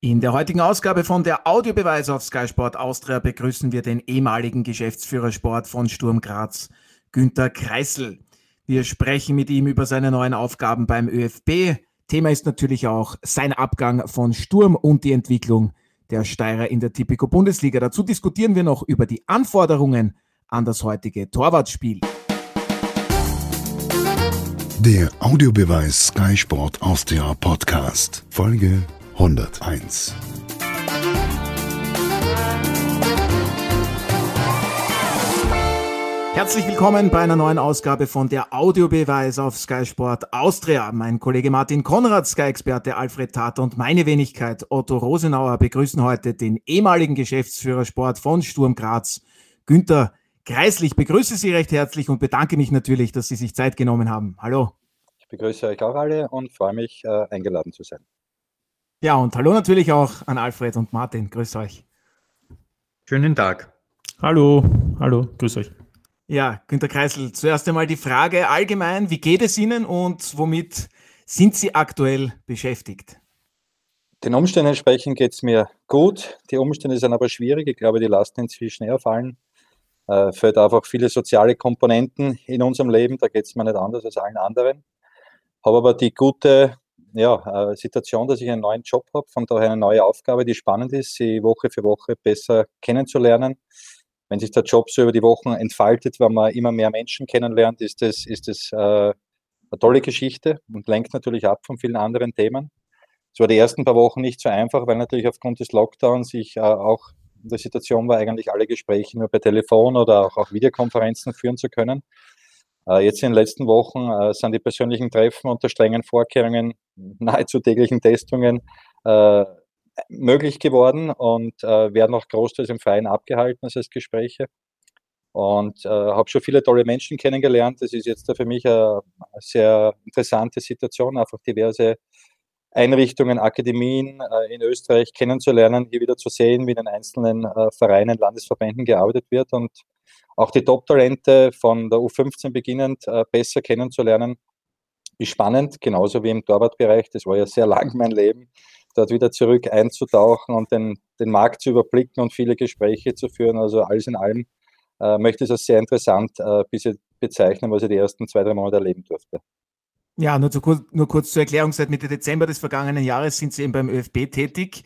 In der heutigen Ausgabe von der Audiobeweis auf Sky Sport Austria begrüßen wir den ehemaligen Geschäftsführer Sport von Sturm Graz, Günter Kreisel. Wir sprechen mit ihm über seine neuen Aufgaben beim ÖFB. Thema ist natürlich auch sein Abgang von Sturm und die Entwicklung der Steirer in der Tipico Bundesliga. Dazu diskutieren wir noch über die Anforderungen an das heutige Torwartspiel. Der Audiobeweis Sky Sport Austria Podcast, Folge 101. Herzlich willkommen bei einer neuen Ausgabe von der Audiobeweis auf Sky Sport Austria. Mein Kollege Martin Konrad, Sky-Experte Alfred Tater und meine Wenigkeit Otto Rosenauer begrüßen heute den ehemaligen Geschäftsführer Sport von Sturm Graz, Günther Kreislich. begrüße Sie recht herzlich und bedanke mich natürlich, dass Sie sich Zeit genommen haben. Hallo. Ich begrüße euch auch alle und freue mich, äh, eingeladen zu sein. Ja, und hallo natürlich auch an Alfred und Martin. Grüß euch. Schönen Tag. Hallo, hallo, grüß euch. Ja, Günter Kreisel, zuerst einmal die Frage allgemein, wie geht es Ihnen und womit sind Sie aktuell beschäftigt? Den Umständen entsprechend geht es mir gut. Die Umstände sind aber schwierig. Ich glaube, die lasten inzwischen eher fallen. Äh, fällt einfach viele soziale Komponenten in unserem Leben. Da geht es mir nicht anders als allen anderen. Habe aber die gute ja, äh, Situation, dass ich einen neuen Job habe, von daher eine neue Aufgabe, die spannend ist, sie Woche für Woche besser kennenzulernen. Wenn sich der Job so über die Wochen entfaltet, wenn man immer mehr Menschen kennenlernt, ist das, ist das äh, eine tolle Geschichte und lenkt natürlich ab von vielen anderen Themen. Es war die ersten paar Wochen nicht so einfach, weil natürlich aufgrund des Lockdowns ich äh, auch in der Situation war, eigentlich alle Gespräche nur per Telefon oder auch, auch Videokonferenzen führen zu können. Äh, jetzt in den letzten Wochen äh, sind die persönlichen Treffen unter strengen Vorkehrungen, nahezu täglichen Testungen äh, möglich geworden und werden auch großteils im Freien abgehalten, das heißt Gespräche. Und habe schon viele tolle Menschen kennengelernt. Das ist jetzt für mich eine sehr interessante Situation, einfach diverse Einrichtungen, Akademien in Österreich kennenzulernen, hier wieder zu sehen, wie in den einzelnen Vereinen, Landesverbänden gearbeitet wird und auch die Top-Talente von der U15 beginnend äh, besser kennenzulernen, ist spannend, genauso wie im Torwartbereich. Das war ja sehr lang mein Leben, dort wieder zurück einzutauchen und den, den Markt zu überblicken und viele Gespräche zu führen. Also alles in allem äh, möchte ich es als sehr interessant äh, bezeichnen, was ich die ersten zwei, drei Monate erleben durfte. Ja, nur, zu, nur kurz zur Erklärung. Seit Mitte Dezember des vergangenen Jahres sind Sie eben beim ÖFB tätig.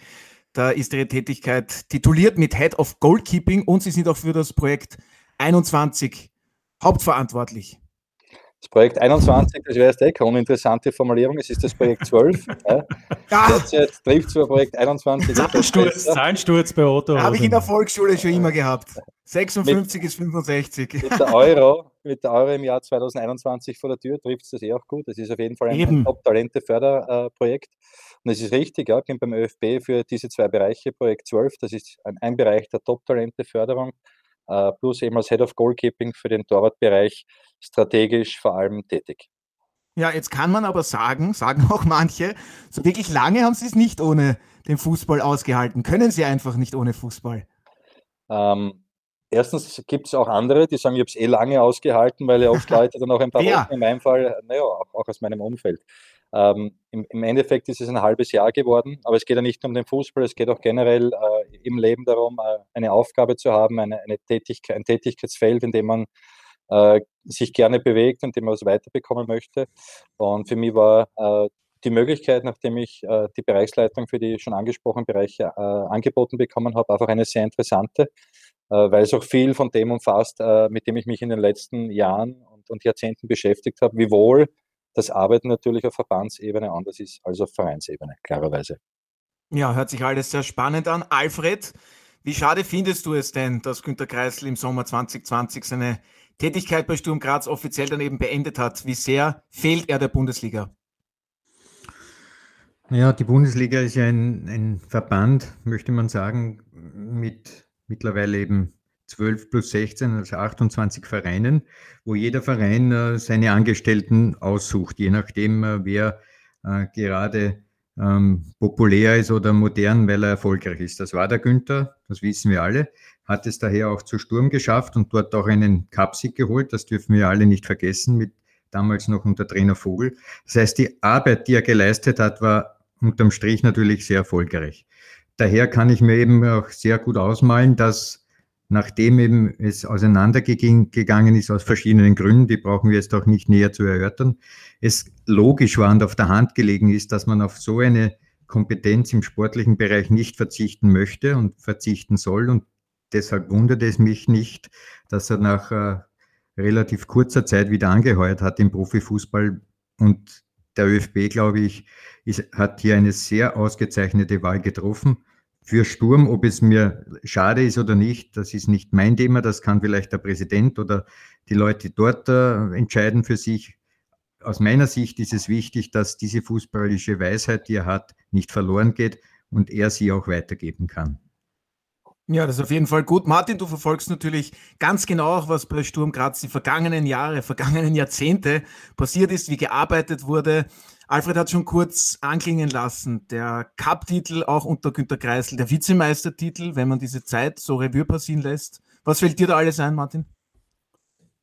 Da ist Ihre Tätigkeit tituliert mit Head of Goalkeeping und Sie sind auch für das Projekt 21 hauptverantwortlich. Das Projekt 21, das wäre jetzt eh keine uninteressante Formulierung, es ist das Projekt 12. ja. Jetzt, jetzt trifft zwar Projekt 21. Zahlensturz, Zahlensturz bei Otto. Habe ich in der Volksschule schon immer gehabt. 56 mit, ist 65. Mit der Euro, mit der Euro im Jahr 2021 vor der Tür trifft es das eh auch gut. Das ist auf jeden Fall ein, ein Top-Talente-Förderprojekt. Und es ist richtig, ja, ich bin beim ÖFB für diese zwei Bereiche, Projekt 12, das ist ein, ein Bereich der Top-Talente-Förderung plus eben als Head of Goalkeeping für den Torwartbereich strategisch vor allem tätig. Ja, jetzt kann man aber sagen, sagen auch manche, so wirklich lange haben sie es nicht ohne den Fußball ausgehalten. Können sie einfach nicht ohne Fußball? Ähm, erstens gibt es auch andere, die sagen, ich habe es eh lange ausgehalten, weil ja oft Leute dann auch ein paar ja. Wochen in meinem Fall, naja, auch, auch aus meinem Umfeld. Ähm, im, im, Endeffekt ist es ein halbes Jahr geworden, aber es geht ja nicht nur um den Fußball, es geht auch generell äh, im Leben darum, äh, eine Aufgabe zu haben, eine, eine Tätigkeit, ein Tätigkeitsfeld, in dem man äh, sich gerne bewegt und dem man was weiterbekommen möchte. Und für mich war äh, die Möglichkeit, nachdem ich äh, die Bereichsleitung für die schon angesprochenen Bereiche äh, angeboten bekommen habe, einfach eine sehr interessante, weil es auch viel von dem umfasst, mit dem ich mich in den letzten Jahren und, und Jahrzehnten beschäftigt habe, wiewohl das Arbeiten natürlich auf Verbandsebene anders ist als auf Vereinsebene, klarerweise. Ja, hört sich alles sehr spannend an. Alfred, wie schade findest du es denn, dass Günter Kreisel im Sommer 2020 seine Tätigkeit bei Sturm Graz offiziell dann eben beendet hat? Wie sehr fehlt er der Bundesliga? Ja, die Bundesliga ist ja ein, ein Verband, möchte man sagen, mit mittlerweile eben 12 plus 16, also 28 Vereinen, wo jeder Verein äh, seine Angestellten aussucht, je nachdem, äh, wer äh, gerade ähm, populär ist oder modern, weil er erfolgreich ist. Das war der Günther, das wissen wir alle, hat es daher auch zu Sturm geschafft und dort auch einen Cupsieg geholt. Das dürfen wir alle nicht vergessen, mit damals noch unter Trainer Vogel. Das heißt, die Arbeit, die er geleistet hat, war unterm Strich natürlich sehr erfolgreich. Daher kann ich mir eben auch sehr gut ausmalen, dass nachdem eben es auseinandergegangen ist aus verschiedenen Gründen, die brauchen wir jetzt auch nicht näher zu erörtern, es logisch war und auf der Hand gelegen ist, dass man auf so eine Kompetenz im sportlichen Bereich nicht verzichten möchte und verzichten soll. Und deshalb wundert es mich nicht, dass er nach äh, relativ kurzer Zeit wieder angeheuert hat im Profifußball. Und der ÖFB, glaube ich, ist, hat hier eine sehr ausgezeichnete Wahl getroffen. Für Sturm, ob es mir schade ist oder nicht, das ist nicht mein Thema. Das kann vielleicht der Präsident oder die Leute dort äh, entscheiden für sich. Aus meiner Sicht ist es wichtig, dass diese fußballische Weisheit, die er hat, nicht verloren geht und er sie auch weitergeben kann. Ja, das ist auf jeden Fall gut. Martin, du verfolgst natürlich ganz genau auch, was bei Sturm Graz die vergangenen Jahre, vergangenen Jahrzehnte passiert ist, wie gearbeitet wurde. Alfred hat schon kurz anklingen lassen, der Cup-Titel auch unter Günter Kreisel, der Vizemeistertitel, wenn man diese Zeit so Revue passieren lässt. Was fällt dir da alles ein, Martin?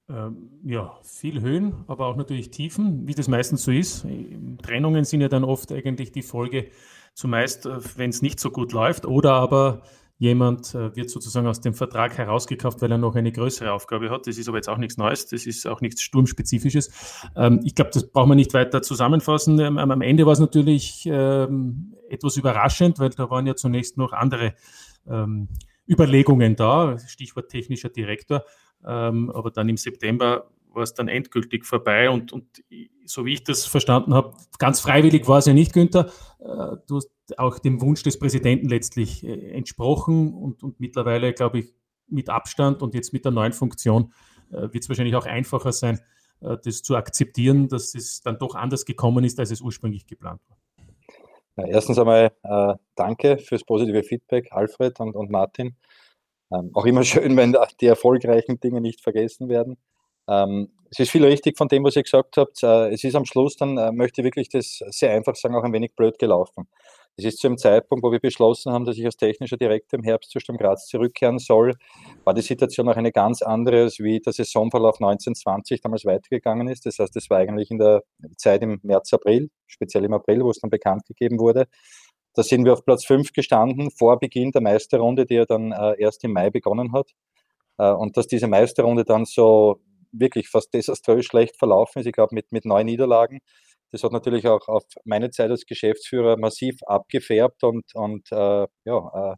Ähm, ja, viel Höhen, aber auch natürlich Tiefen, wie das meistens so ist. Trennungen sind ja dann oft eigentlich die Folge, zumeist, äh, wenn es nicht so gut läuft, oder aber Jemand äh, wird sozusagen aus dem Vertrag herausgekauft, weil er noch eine größere Aufgabe hat. Das ist aber jetzt auch nichts Neues, das ist auch nichts Sturmspezifisches. Ähm, ich glaube, das braucht man nicht weiter zusammenfassen. Ähm, am Ende war es natürlich ähm, etwas überraschend, weil da waren ja zunächst noch andere Überlegungen da, Stichwort technischer Direktor. aber dann im September war es dann endgültig vorbei und, und so wie ich das verstanden habe, ganz freiwillig war es ja nicht, Günther. Äh, du hast auch dem Wunsch des Präsidenten letztlich äh, entsprochen und, und mittlerweile, glaube ich, mit Abstand und jetzt mit der neuen Funktion äh, wird es wahrscheinlich auch einfacher sein, das zu akzeptieren, dass es dann doch anders gekommen ist, als es ursprünglich geplant war. Ja, erstens einmal äh, danke fürs positive Feedback, Alfred und, und Martin. Ähm, auch immer schön, wenn die erfolgreichen Dinge nicht vergessen werden. Ähm, es ist viel richtig von dem, was ihr gesagt habt. Äh, es ist am Schluss dann, äh, möchte ich wirklich das sehr einfach sagen, auch ein wenig blöd gelaufen. Es ist zu einem Zeitpunkt, wo wir beschlossen haben, dass ich als technischer Direktor im Herbst zu Sturm Graz zurückkehren soll, war die Situation auch eine ganz andere, als wie der Saisonverlauf 1920 damals weitergegangen ist. Das heißt, es war eigentlich in der Zeit im März, April, speziell im April, wo es dann bekannt gegeben wurde. Da sind wir auf Platz 5 gestanden, vor Beginn der Meisterrunde, die ja dann äh, erst im Mai begonnen hat. Äh, und dass diese Meisterrunde dann so wirklich fast desaströs schlecht verlaufen ist. Ich glaube, mit, mit neun Niederlagen. Das hat natürlich auch auf meine Zeit als Geschäftsführer massiv abgefärbt und, und äh, ja, äh,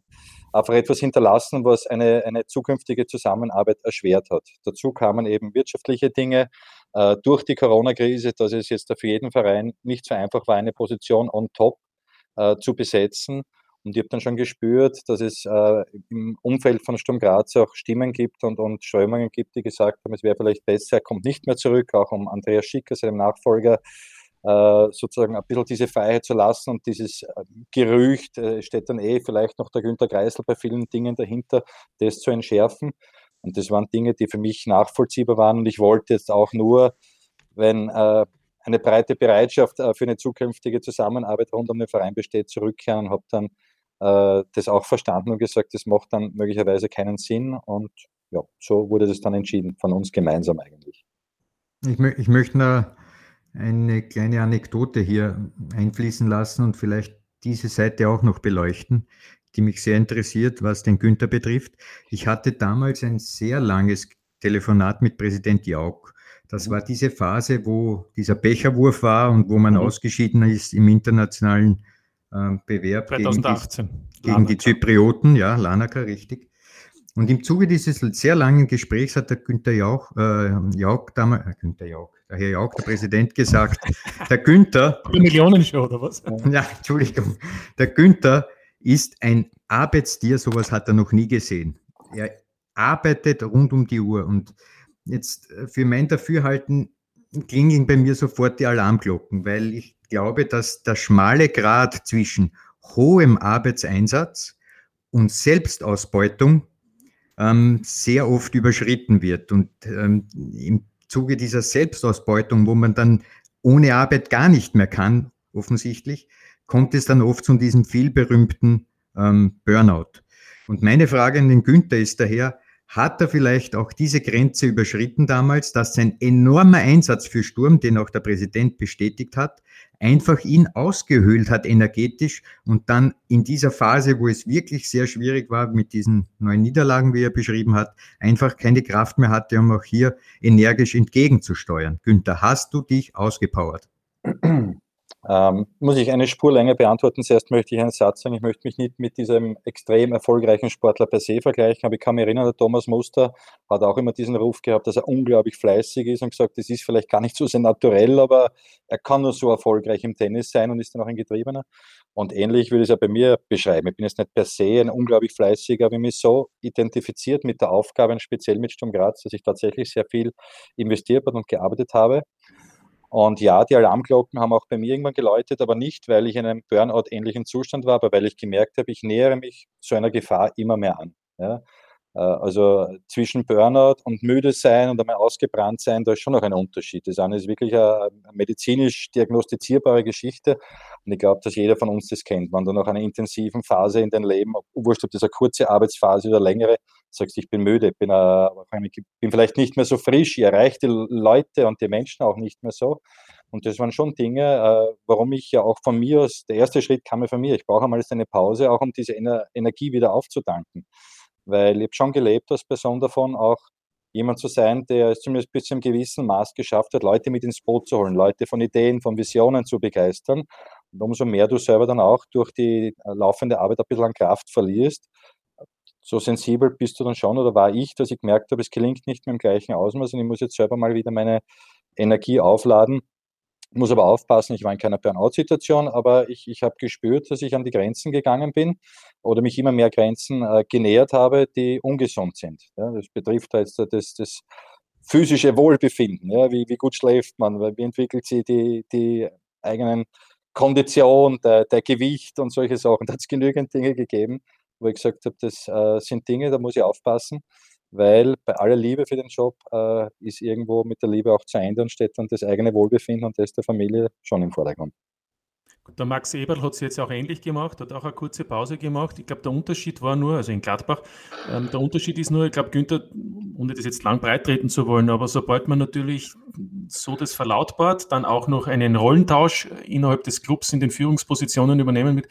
einfach etwas hinterlassen, was eine, eine zukünftige Zusammenarbeit erschwert hat. Dazu kamen eben wirtschaftliche Dinge äh, durch die Corona-Krise, dass es jetzt für jeden Verein nicht so einfach war, eine Position on top äh, zu besetzen. Und ich habe dann schon gespürt, dass es äh, im Umfeld von Sturm Graz auch Stimmen gibt und, und Strömungen gibt, die gesagt haben, es wäre vielleicht besser, er kommt nicht mehr zurück, auch um Andreas Schicker, seinem Nachfolger, sozusagen ein bisschen diese Freiheit zu lassen und dieses äh, Gerücht, äh, steht dann eh vielleicht noch der Günter Kreisel bei vielen Dingen dahinter, das zu entschärfen. Und das waren Dinge, die für mich nachvollziehbar waren und ich wollte jetzt auch nur, wenn äh, eine breite Bereitschaft äh, für eine zukünftige Zusammenarbeit rund um den Verein besteht, zurückkehren und habe dann äh, das auch verstanden und gesagt, das macht dann möglicherweise keinen Sinn. Und ja, so wurde das dann entschieden, von uns gemeinsam eigentlich. Ich, ich möchte noch eine kleine Anekdote hier einfließen lassen und vielleicht diese Seite auch noch beleuchten, die mich sehr interessiert, was den Günther betrifft. Ich hatte damals ein sehr langes Telefonat mit Präsident Jauch. Das war diese Phase, wo dieser Becherwurf war und wo man mhm. ausgeschieden ist im internationalen äh, Bewerb 2018. gegen, die, gegen die Zyprioten, ja, Lanaka, richtig. Und im Zuge dieses sehr langen Gesprächs hat der Günther Jauch, äh, Jauch damals, äh, Günther Jauch, der Herr Jauch, der Präsident, gesagt, der Günther. Millionenshow oder was? Ja, Entschuldigung. Der Günther ist ein Arbeitstier, sowas hat er noch nie gesehen. Er arbeitet rund um die Uhr. Und jetzt äh, für mein Dafürhalten klingen bei mir sofort die Alarmglocken, weil ich glaube, dass der schmale Grad zwischen hohem Arbeitseinsatz und Selbstausbeutung ähm, sehr oft überschritten wird. Und ähm, im Zuge dieser Selbstausbeutung, wo man dann ohne Arbeit gar nicht mehr kann, offensichtlich, kommt es dann oft zu diesem vielberühmten ähm, Burnout. Und meine Frage an den Günther ist daher, hat er vielleicht auch diese Grenze überschritten damals, dass sein enormer Einsatz für Sturm, den auch der Präsident bestätigt hat, einfach ihn ausgehöhlt hat energetisch und dann in dieser Phase, wo es wirklich sehr schwierig war mit diesen neuen Niederlagen, wie er beschrieben hat, einfach keine Kraft mehr hatte, um auch hier energisch entgegenzusteuern. Günther, hast du dich ausgepowert? Ähm, muss ich eine Spur länger beantworten. Zuerst möchte ich einen Satz sagen. Ich möchte mich nicht mit diesem extrem erfolgreichen Sportler per se vergleichen, aber ich kann mich erinnern, der Thomas Muster hat auch immer diesen Ruf gehabt, dass er unglaublich fleißig ist und gesagt, das ist vielleicht gar nicht so sehr naturell, aber er kann nur so erfolgreich im Tennis sein und ist dann auch ein Getriebener. Und ähnlich würde ich es ja bei mir beschreiben. Ich bin jetzt nicht per se ein unglaublich fleißiger, aber ich mich so identifiziert mit der Aufgabe, speziell mit Sturm Graz, dass ich tatsächlich sehr viel investiert und gearbeitet habe. Und ja, die Alarmglocken haben auch bei mir irgendwann geläutet, aber nicht, weil ich in einem Burnout-ähnlichen Zustand war, aber weil ich gemerkt habe, ich nähere mich so einer Gefahr immer mehr an. Ja? Äh, also zwischen Burnout und müde sein und einmal ausgebrannt sein, da ist schon noch ein Unterschied. Das eine ist wirklich eine medizinisch diagnostizierbare Geschichte. Und ich glaube, dass jeder von uns das kennt. Wenn du nach einer intensiven Phase in deinem Leben, wurscht ob das eine kurze Arbeitsphase oder längere, sagst, ich bin müde, bin, äh, bin vielleicht nicht mehr so frisch, ich erreiche die Leute und die Menschen auch nicht mehr so. Und das waren schon Dinge, äh, warum ich ja auch von mir aus, der erste Schritt kam ja von mir, ich brauche einmal eine Pause, auch um diese Energie wieder aufzutanken weil ich habe schon gelebt als Person davon, auch jemand zu sein, der es zumindest bis zu einem gewissen Maß geschafft hat, Leute mit ins Boot zu holen, Leute von Ideen, von Visionen zu begeistern. Und umso mehr du selber dann auch durch die äh, laufende Arbeit ein bisschen an Kraft verlierst, so sensibel bist du dann schon oder war ich, dass ich gemerkt habe, es gelingt nicht mehr im gleichen Ausmaß und ich muss jetzt selber mal wieder meine Energie aufladen muss aber aufpassen, ich war in keiner Burnout-Situation, aber ich, ich habe gespürt, dass ich an die Grenzen gegangen bin oder mich immer mehr Grenzen äh, genähert habe, die ungesund sind. Ja, das betrifft jetzt das, das physische Wohlbefinden. Ja, wie, wie gut schläft man, wie entwickelt sich die, die eigenen Kondition, der, der Gewicht und solche Sachen. Da hat es genügend Dinge gegeben, wo ich gesagt habe, das äh, sind Dinge, da muss ich aufpassen weil bei aller Liebe für den Job äh, ist irgendwo mit der Liebe auch zu Ende und steht dann das eigene Wohlbefinden und das der Familie schon im Vordergrund. Der Max Eberl hat es jetzt auch ähnlich gemacht, hat auch eine kurze Pause gemacht. Ich glaube, der Unterschied war nur, also in Gladbach, ähm, der Unterschied ist nur, ich glaube, Günther, ohne das jetzt lang breit treten zu wollen, aber sobald man natürlich so das verlautbart, dann auch noch einen Rollentausch innerhalb des Clubs in den Führungspositionen übernehmen mit,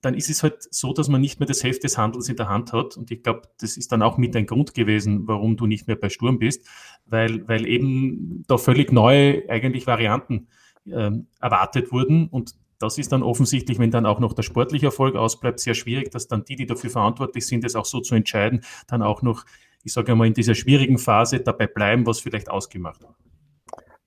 dann ist es halt so, dass man nicht mehr das Heft des Handels in der Hand hat. Und ich glaube, das ist dann auch mit ein Grund gewesen, warum du nicht mehr bei Sturm bist, weil, weil eben da völlig neue eigentlich Varianten ähm, erwartet wurden. Und das ist dann offensichtlich, wenn dann auch noch der sportliche Erfolg ausbleibt, sehr schwierig, dass dann die, die dafür verantwortlich sind, das auch so zu entscheiden, dann auch noch, ich sage einmal, in dieser schwierigen Phase dabei bleiben, was vielleicht ausgemacht hat.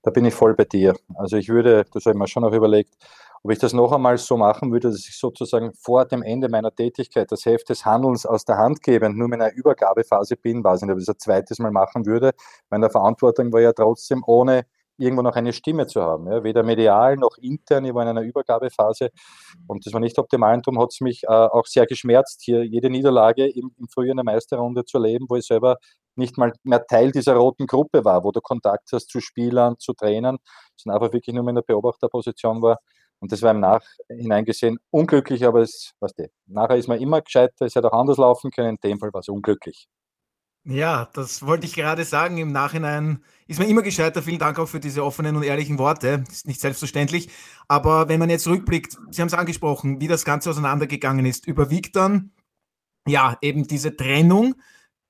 Da bin ich voll bei dir. Also ich würde, das habe ich mir schon auch überlegt, ob ich das noch einmal so machen würde, dass ich sozusagen vor dem Ende meiner Tätigkeit das Heft des Handelns aus der Hand gebe und nur in einer Übergabephase bin, weiß ich nicht, ob ich das ein zweites Mal machen würde. Meine Verantwortung war ja trotzdem ohne irgendwo noch eine Stimme zu haben. Ja, weder medial noch intern, ich war in einer Übergabephase und das war nicht optimal. Und darum hat es mich äh, auch sehr geschmerzt, hier jede Niederlage im, im Frühjahr in der Meisterrunde zu erleben, wo ich selber nicht mal mehr Teil dieser roten Gruppe war, wo du Kontakt hast zu Spielern, zu Trainern, sondern einfach wirklich nur in der Beobachterposition war. Und das war im Nachhinein gesehen unglücklich, aber es, was die, nachher ist man immer gescheiter, es hätte auch anders laufen können, in dem Fall war es unglücklich. Ja, das wollte ich gerade sagen. Im Nachhinein ist man immer gescheiter. Vielen Dank auch für diese offenen und ehrlichen Worte. Ist nicht selbstverständlich. Aber wenn man jetzt rückblickt, Sie haben es angesprochen, wie das Ganze auseinandergegangen ist, überwiegt dann ja eben diese Trennung.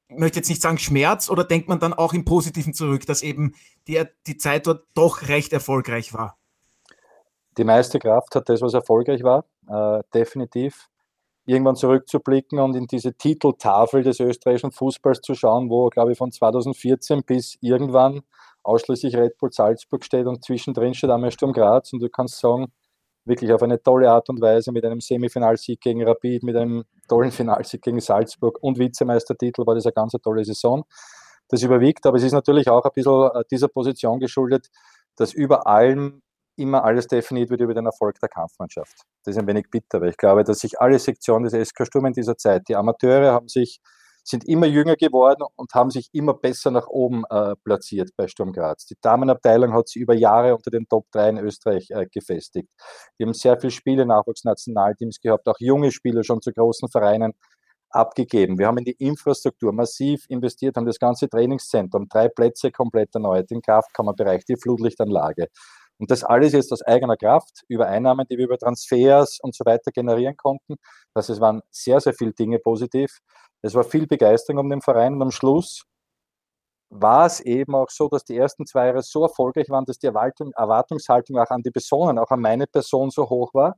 Ich möchte jetzt nicht sagen Schmerz oder denkt man dann auch im Positiven zurück, dass eben die, die Zeit dort doch recht erfolgreich war? Die meiste Kraft hat das, was erfolgreich war, äh, definitiv. Irgendwann zurückzublicken und in diese Titeltafel des österreichischen Fußballs zu schauen, wo, glaube ich, von 2014 bis irgendwann ausschließlich Red Bull Salzburg steht und zwischendrin steht einmal Sturm Graz und du kannst sagen, wirklich auf eine tolle Art und Weise mit einem Semifinalsieg gegen Rapid, mit einem tollen Finalsieg gegen Salzburg und Vizemeistertitel war das eine ganz tolle Saison. Das überwiegt, aber es ist natürlich auch ein bisschen äh, dieser Position geschuldet, dass über allem immer alles definiert wird über den Erfolg der Kampfmannschaft. Das ist ein wenig bitter, weil ich glaube, dass sich alle Sektionen des SK Sturm in dieser Zeit, die Amateure haben sich, sind immer jünger geworden und haben sich immer besser nach oben äh, platziert bei Sturm Graz. Die Damenabteilung hat sich über Jahre unter den Top 3 in Österreich äh, gefestigt. Die haben sehr viele Spiele Nachwuchsnationalteams gehabt, auch junge Spieler schon zu großen Vereinen abgegeben. Wir haben in die Infrastruktur massiv investiert, haben das ganze Trainingszentrum, drei Plätze komplett erneuert, den Kraftkammerbereich, die Flutlichtanlage. Und das alles jetzt aus eigener Kraft, über Einnahmen, die wir über Transfers und so weiter generieren konnten. Das es waren sehr, sehr viele Dinge positiv. Es war viel Begeisterung um den Verein und am Schluss war es eben auch so, dass die ersten zwei Jahre so erfolgreich waren, dass die Erwartung, Erwartungshaltung auch an die Personen, auch an meine Person so hoch war.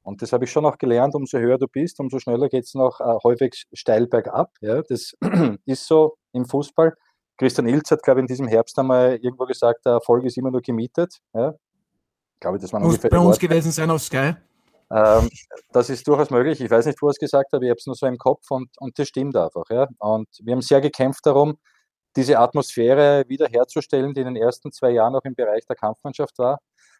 Und das habe ich schon auch gelernt, umso höher du bist, umso schneller geht es noch äh, häufig steil bergab. Ja, das ist so im Fußball. Christian Ilz hat, glaube ich, in diesem Herbst einmal irgendwo gesagt, der Erfolg ist immer nur gemietet. Ja. Ich glaube, das war Muss bei uns Worte. gewesen sein auf Sky. Ähm, das ist durchaus möglich. Ich weiß nicht, wo er es gesagt hat, ich habe es nur so im Kopf und, und das stimmt einfach. Ja. Und wir haben sehr gekämpft darum, diese Atmosphäre wiederherzustellen, die in den ersten zwei Jahren auch im Bereich der Kampfmannschaft war.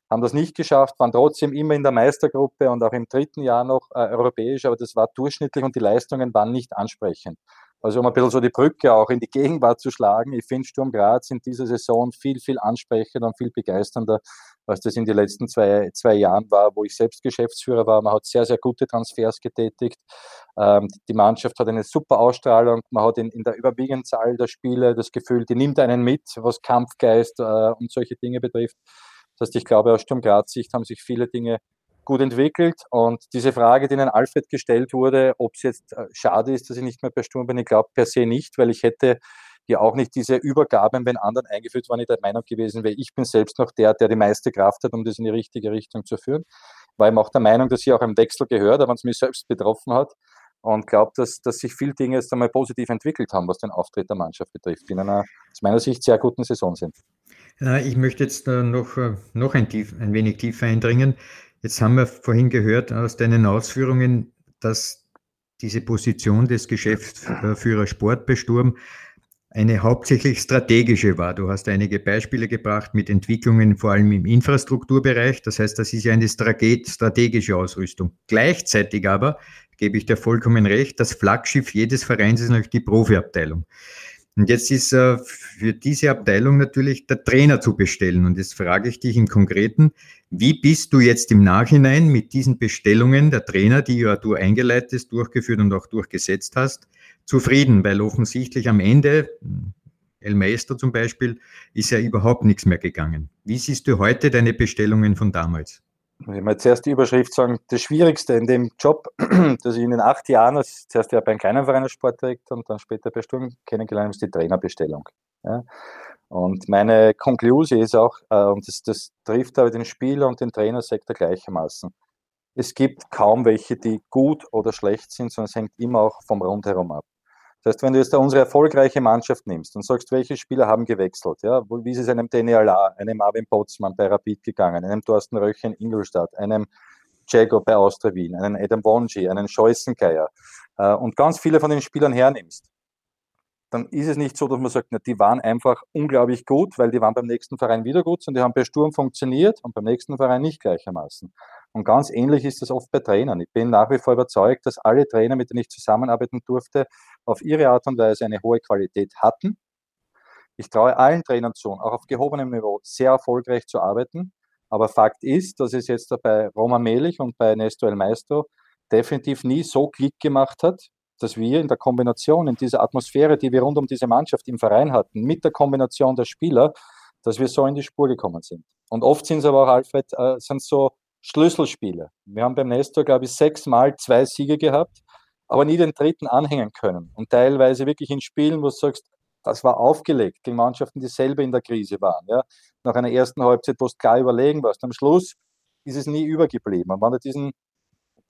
Haben das nicht geschafft, waren trotzdem immer in der Meistergruppe und auch im dritten Jahr noch äh, europäisch, aber das war durchschnittlich und die Leistungen waren nicht ansprechend. Also um ein bisschen so die Brücke auch in die Gegenwart zu schlagen, ich finde Sturm Graz in dieser Saison viel, viel ansprechender und viel begeisternder, als das in den letzten zwei, zwei Jahren war, wo ich selbst Geschäftsführer war. Man hat sehr, sehr gute Transfers getätigt. Ähm, die Mannschaft hat eine super Ausstrahlung. Man hat in, in der überwiegenden Zahl der Spiele das Gefühl, die nimmt einen mit, was Kampfgeist äh, und solche Dinge betrifft. Das heißt, ich glaube, aus Sturm Graz Sicht haben sich viele Dinge gut entwickelt. Und diese Frage, die Ihnen Alfred gestellt wurde, ob es jetzt äh, schade ist, dass ich nicht mehr bei Sturm bin, ich glaube per se nicht, weil ich hätte ja auch nicht diese Übergaben, wenn anderen eingeführt waren, ich der Meinung gewesen wäre, ich bin selbst noch der, der die meiste Kraft hat, um das in die richtige Richtung zu führen. War ihm auch der Meinung, dass hier auch ein Wechsel gehört, aber es mich selbst betroffen hat und glaube, dass, dass sich viele Dinge jetzt einmal positiv entwickelt haben, was den Auftritt der Mannschaft betrifft, in einer aus meiner Sicht sehr guten Saison sind. Ich möchte jetzt noch, äh, noch ein, tief, ein wenig tiefer eindringen. Jetzt haben wir vorhin gehört aus deinen Ausführungen, dass diese Position des Geschäftsführers Sturm eine hauptsächlich strategische war. Du hast einige Beispiele gebracht mit Entwicklungen vor allem im Infrastrukturbereich. Das heißt, das ist ja eine strategische Ausrüstung. Gleichzeitig aber, gebe ich dir vollkommen recht, das Flaggschiff jedes Vereins ist natürlich die Profiabteilung. Und jetzt ist äh, für diese Abteilung natürlich der Trainer zu bestellen. Und jetzt frage ich dich im Konkreten, wie bist du jetzt im Nachhinein mit diesen Bestellungen der Trainer, die ja du eingeleitet, durchgeführt und auch durchgesetzt hast, zufrieden? Weil offensichtlich am Ende, El Maestro zum Beispiel, ist ja überhaupt nichts mehr gegangen. Wie siehst du heute deine Bestellungen von damals? Ich mal zuerst die Überschrift sagen, das Schwierigste in dem Job, dass ich in den acht Jahren, als zuerst ja bei einem kleinen Verein als Sportdirektor und dann später bei Sturm kennengelernt habe, ist die Trainerbestellung. Ja. Und meine Konklusion ist auch, äh, und das, das trifft aber den Spieler und den Trainersektor gleichermaßen, es gibt kaum welche, die gut oder schlecht sind, sondern es hängt immer auch vom Rundherum ab. Das heißt, wenn du jetzt unsere erfolgreiche Mannschaft nimmst und sagst, welche Spieler haben gewechselt, ja, wie ist es einem Daniel La, einem Marvin Potzmann bei Rapid gegangen, einem Thorsten Röch in Ingolstadt, einem Jago bei Austria Wien, einen Adam Wonji, einen Scheußengeier äh, und ganz viele von den Spielern hernimmst, dann ist es nicht so, dass man sagt, na, die waren einfach unglaublich gut, weil die waren beim nächsten Verein wieder gut und die haben bei Sturm funktioniert und beim nächsten Verein nicht gleichermaßen. Und ganz ähnlich ist das oft bei Trainern. Ich bin nach wie vor überzeugt, dass alle Trainer, mit denen ich zusammenarbeiten durfte, auf ihre Art und Weise eine hohe Qualität hatten. Ich traue allen Trainern zu, auch auf gehobenem Niveau sehr erfolgreich zu arbeiten. Aber Fakt ist, dass es jetzt bei Roman Melich und bei Nesto El Maestro definitiv nie so Klick gemacht hat, dass wir in der Kombination, in dieser Atmosphäre, die wir rund um diese Mannschaft im Verein hatten, mit der Kombination der Spieler, dass wir so in die Spur gekommen sind. Und oft sind es aber auch, Alfred, äh, sind so Schlüsselspiele. Wir haben beim Nestor, glaube ich, sechsmal zwei Siege gehabt, aber nie den dritten anhängen können. Und teilweise wirklich in Spielen, wo du sagst, das war aufgelegt gegen Mannschaften, die selber in der Krise waren. Ja? Nach einer ersten Halbzeit, wo du klar überlegen warst. Am Schluss ist es nie übergeblieben. Und wenn du diesen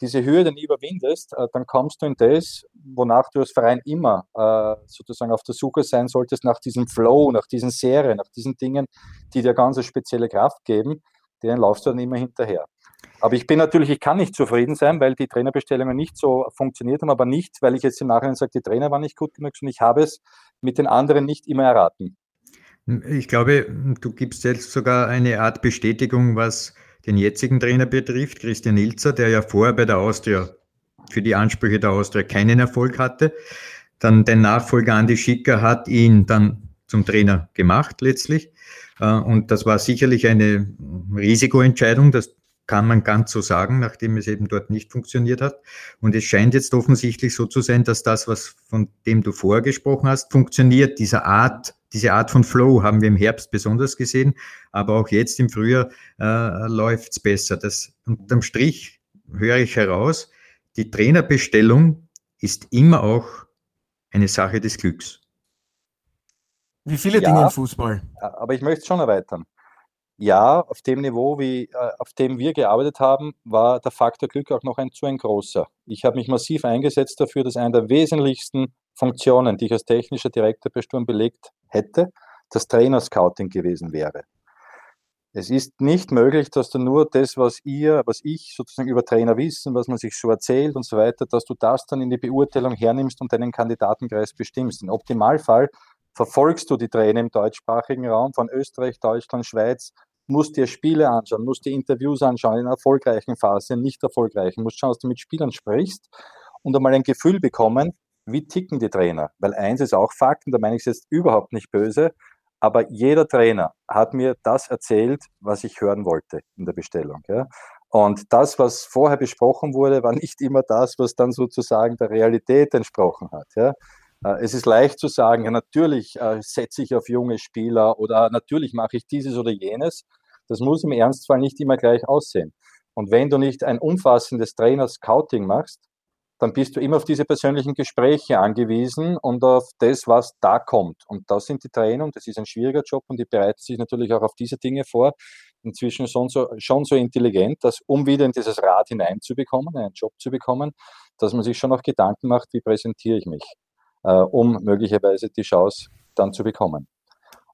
diese Hürde nie überwindest, äh, dann kommst du in das, wonach du als Verein immer äh, sozusagen auf der Suche sein solltest, nach diesem Flow, nach diesen Serien, nach diesen Dingen, die dir ganz eine spezielle Kraft geben, denen laufst du dann immer hinterher. Aber ich bin natürlich, ich kann nicht zufrieden sein, weil die Trainerbestellungen nicht so funktioniert haben, aber nicht, weil ich jetzt im Nachhinein sage, die Trainer waren nicht gut genug, sondern ich habe es mit den anderen nicht immer erraten. Ich glaube, du gibst jetzt sogar eine Art Bestätigung, was den jetzigen Trainer betrifft, Christian Ilzer, der ja vorher bei der Austria für die Ansprüche der Austria keinen Erfolg hatte. Dann der Nachfolger Andi Schicker hat ihn dann zum Trainer gemacht letztlich. Äh, und das war sicherlich eine Risikoentscheidung, das kann man ganz so sagen, nachdem es eben dort nicht funktioniert hat. Und es scheint jetzt offensichtlich so zu sein, dass das, was von dem du vorher gesprochen hast, funktioniert. Diese Art, diese Art von Flow haben wir im Herbst besonders gesehen, aber auch jetzt im Frühjahr äh, läuft es besser. Das unterm Strich höre ich heraus, die Trainerbestellung ist immer auch eine Sache des Glücks. Wie viele ja, Dinge im Fußball. Aber ich möchte es schon erweitern. Ja, auf dem Niveau, wie, äh, auf dem wir gearbeitet haben, war der Faktor Glück auch noch ein zu ein großer. Ich habe mich massiv eingesetzt dafür, dass eine der wesentlichsten Funktionen, die ich als technischer Direktor bei Sturm belegt hätte, das Trainerscouting gewesen wäre. Es ist nicht möglich, dass du nur das, was ihr, was ich sozusagen über Trainer wissen, was man sich so erzählt und so weiter, dass du das dann in die Beurteilung hernimmst und deinen Kandidatenkreis bestimmst. Im Optimalfall verfolgst du die Trainer im deutschsprachigen Raum von Österreich, Deutschland, Schweiz, musst dir Spiele anschauen, musst dir Interviews anschauen in erfolgreichen Phasen, nicht erfolgreichen, musst schauen, dass du mit Spielern sprichst und einmal ein Gefühl bekommen, wie ticken die Trainer. Weil eins ist auch Fakt, und da meine ich es jetzt überhaupt nicht böse, aber jeder Trainer hat mir das erzählt, was ich hören wollte in der Bestellung. Ja. Und das, was vorher besprochen wurde, war nicht immer das, was dann sozusagen der Realität entsprochen hat. Ja. Äh, es ist leicht zu sagen, ja, natürlich äh, setze ich auf junge Spieler oder natürlich mache ich dieses oder jenes. Das muss im Ernstfall nicht immer gleich aussehen. Und wenn du nicht ein umfassendes Trainer-Scouting machst, dann bist du immer auf diese persönlichen Gespräche angewiesen und auf das, was da kommt. Und das sind die Trainer und das ist ein schwieriger Job und die bereiten sich natürlich auch auf diese Dinge vor. Inzwischen schon so, schon so intelligent, dass um wieder in dieses Rad hineinzubekommen, einen Job zu bekommen, dass man sich schon auch Gedanken macht, wie präsentiere ich mich, äh, um möglicherweise die Chance dann zu bekommen.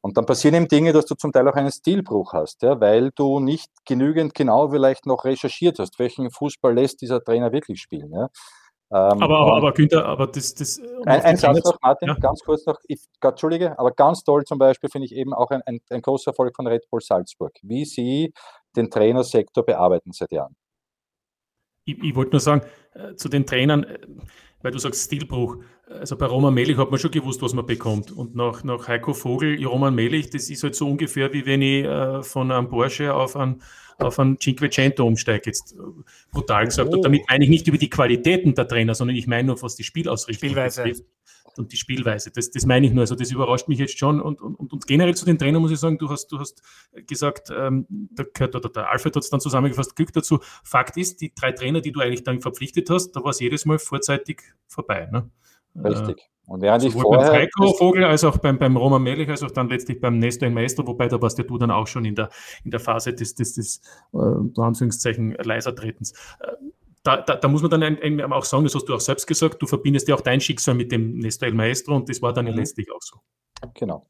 Und dann passieren eben Dinge, dass du zum Teil auch einen Stilbruch hast, ja, weil du nicht genügend genau vielleicht noch recherchiert hast, welchen Fußball lässt dieser Trainer wirklich spielen. Ja. Ähm, aber, aber, aber Günther, aber das. das ein, ein Satz noch, Martin, ja. ganz kurz noch, ich, Entschuldige, aber ganz toll zum Beispiel finde ich eben auch ein, ein, ein großer Erfolg von Red Bull Salzburg, wie sie den Trainersektor bearbeiten seit Jahren. Ich, ich wollte nur sagen, äh, zu den Trainern, äh, weil du sagst Stilbruch, also bei Roman Melich hat man schon gewusst, was man bekommt. Und nach, nach Heiko Vogel, Roman Melich, das ist halt so ungefähr, wie wenn ich äh, von einem Porsche auf einen, auf einen Cinquecento umsteige, jetzt brutal gesagt. Oh. Und damit meine ich nicht über die Qualitäten der Trainer, sondern ich meine nur, was die Spielausrichtung Spielweise. betrifft und die Spielweise. Das, das meine ich nur. Also das überrascht mich jetzt schon. Und, und, und generell zu den Trainern muss ich sagen, du hast, du hast gesagt, ähm, da gehört, oder der Alfred hat es dann zusammengefasst, Glück dazu. Fakt ist, die drei Trainer, die du eigentlich dann verpflichtet hast, da war es jedes Mal vorzeitig vorbei. Ne? Richtig. Und während ich vorher. Beim Heiko Vogel, als auch beim, beim Roman Melich, als auch dann letztlich beim Nestor in Maestro, wobei da warst ja du dann auch schon in der, in der Phase des, des, des äh, Anführungszeichen, Leisertretens. Äh, da, da, da, muss man dann auch sagen, das hast du auch selbst gesagt, du verbindest ja auch dein Schicksal mit dem Nestor El Maestro und das war dann ja mhm. letztlich auch so. Genau.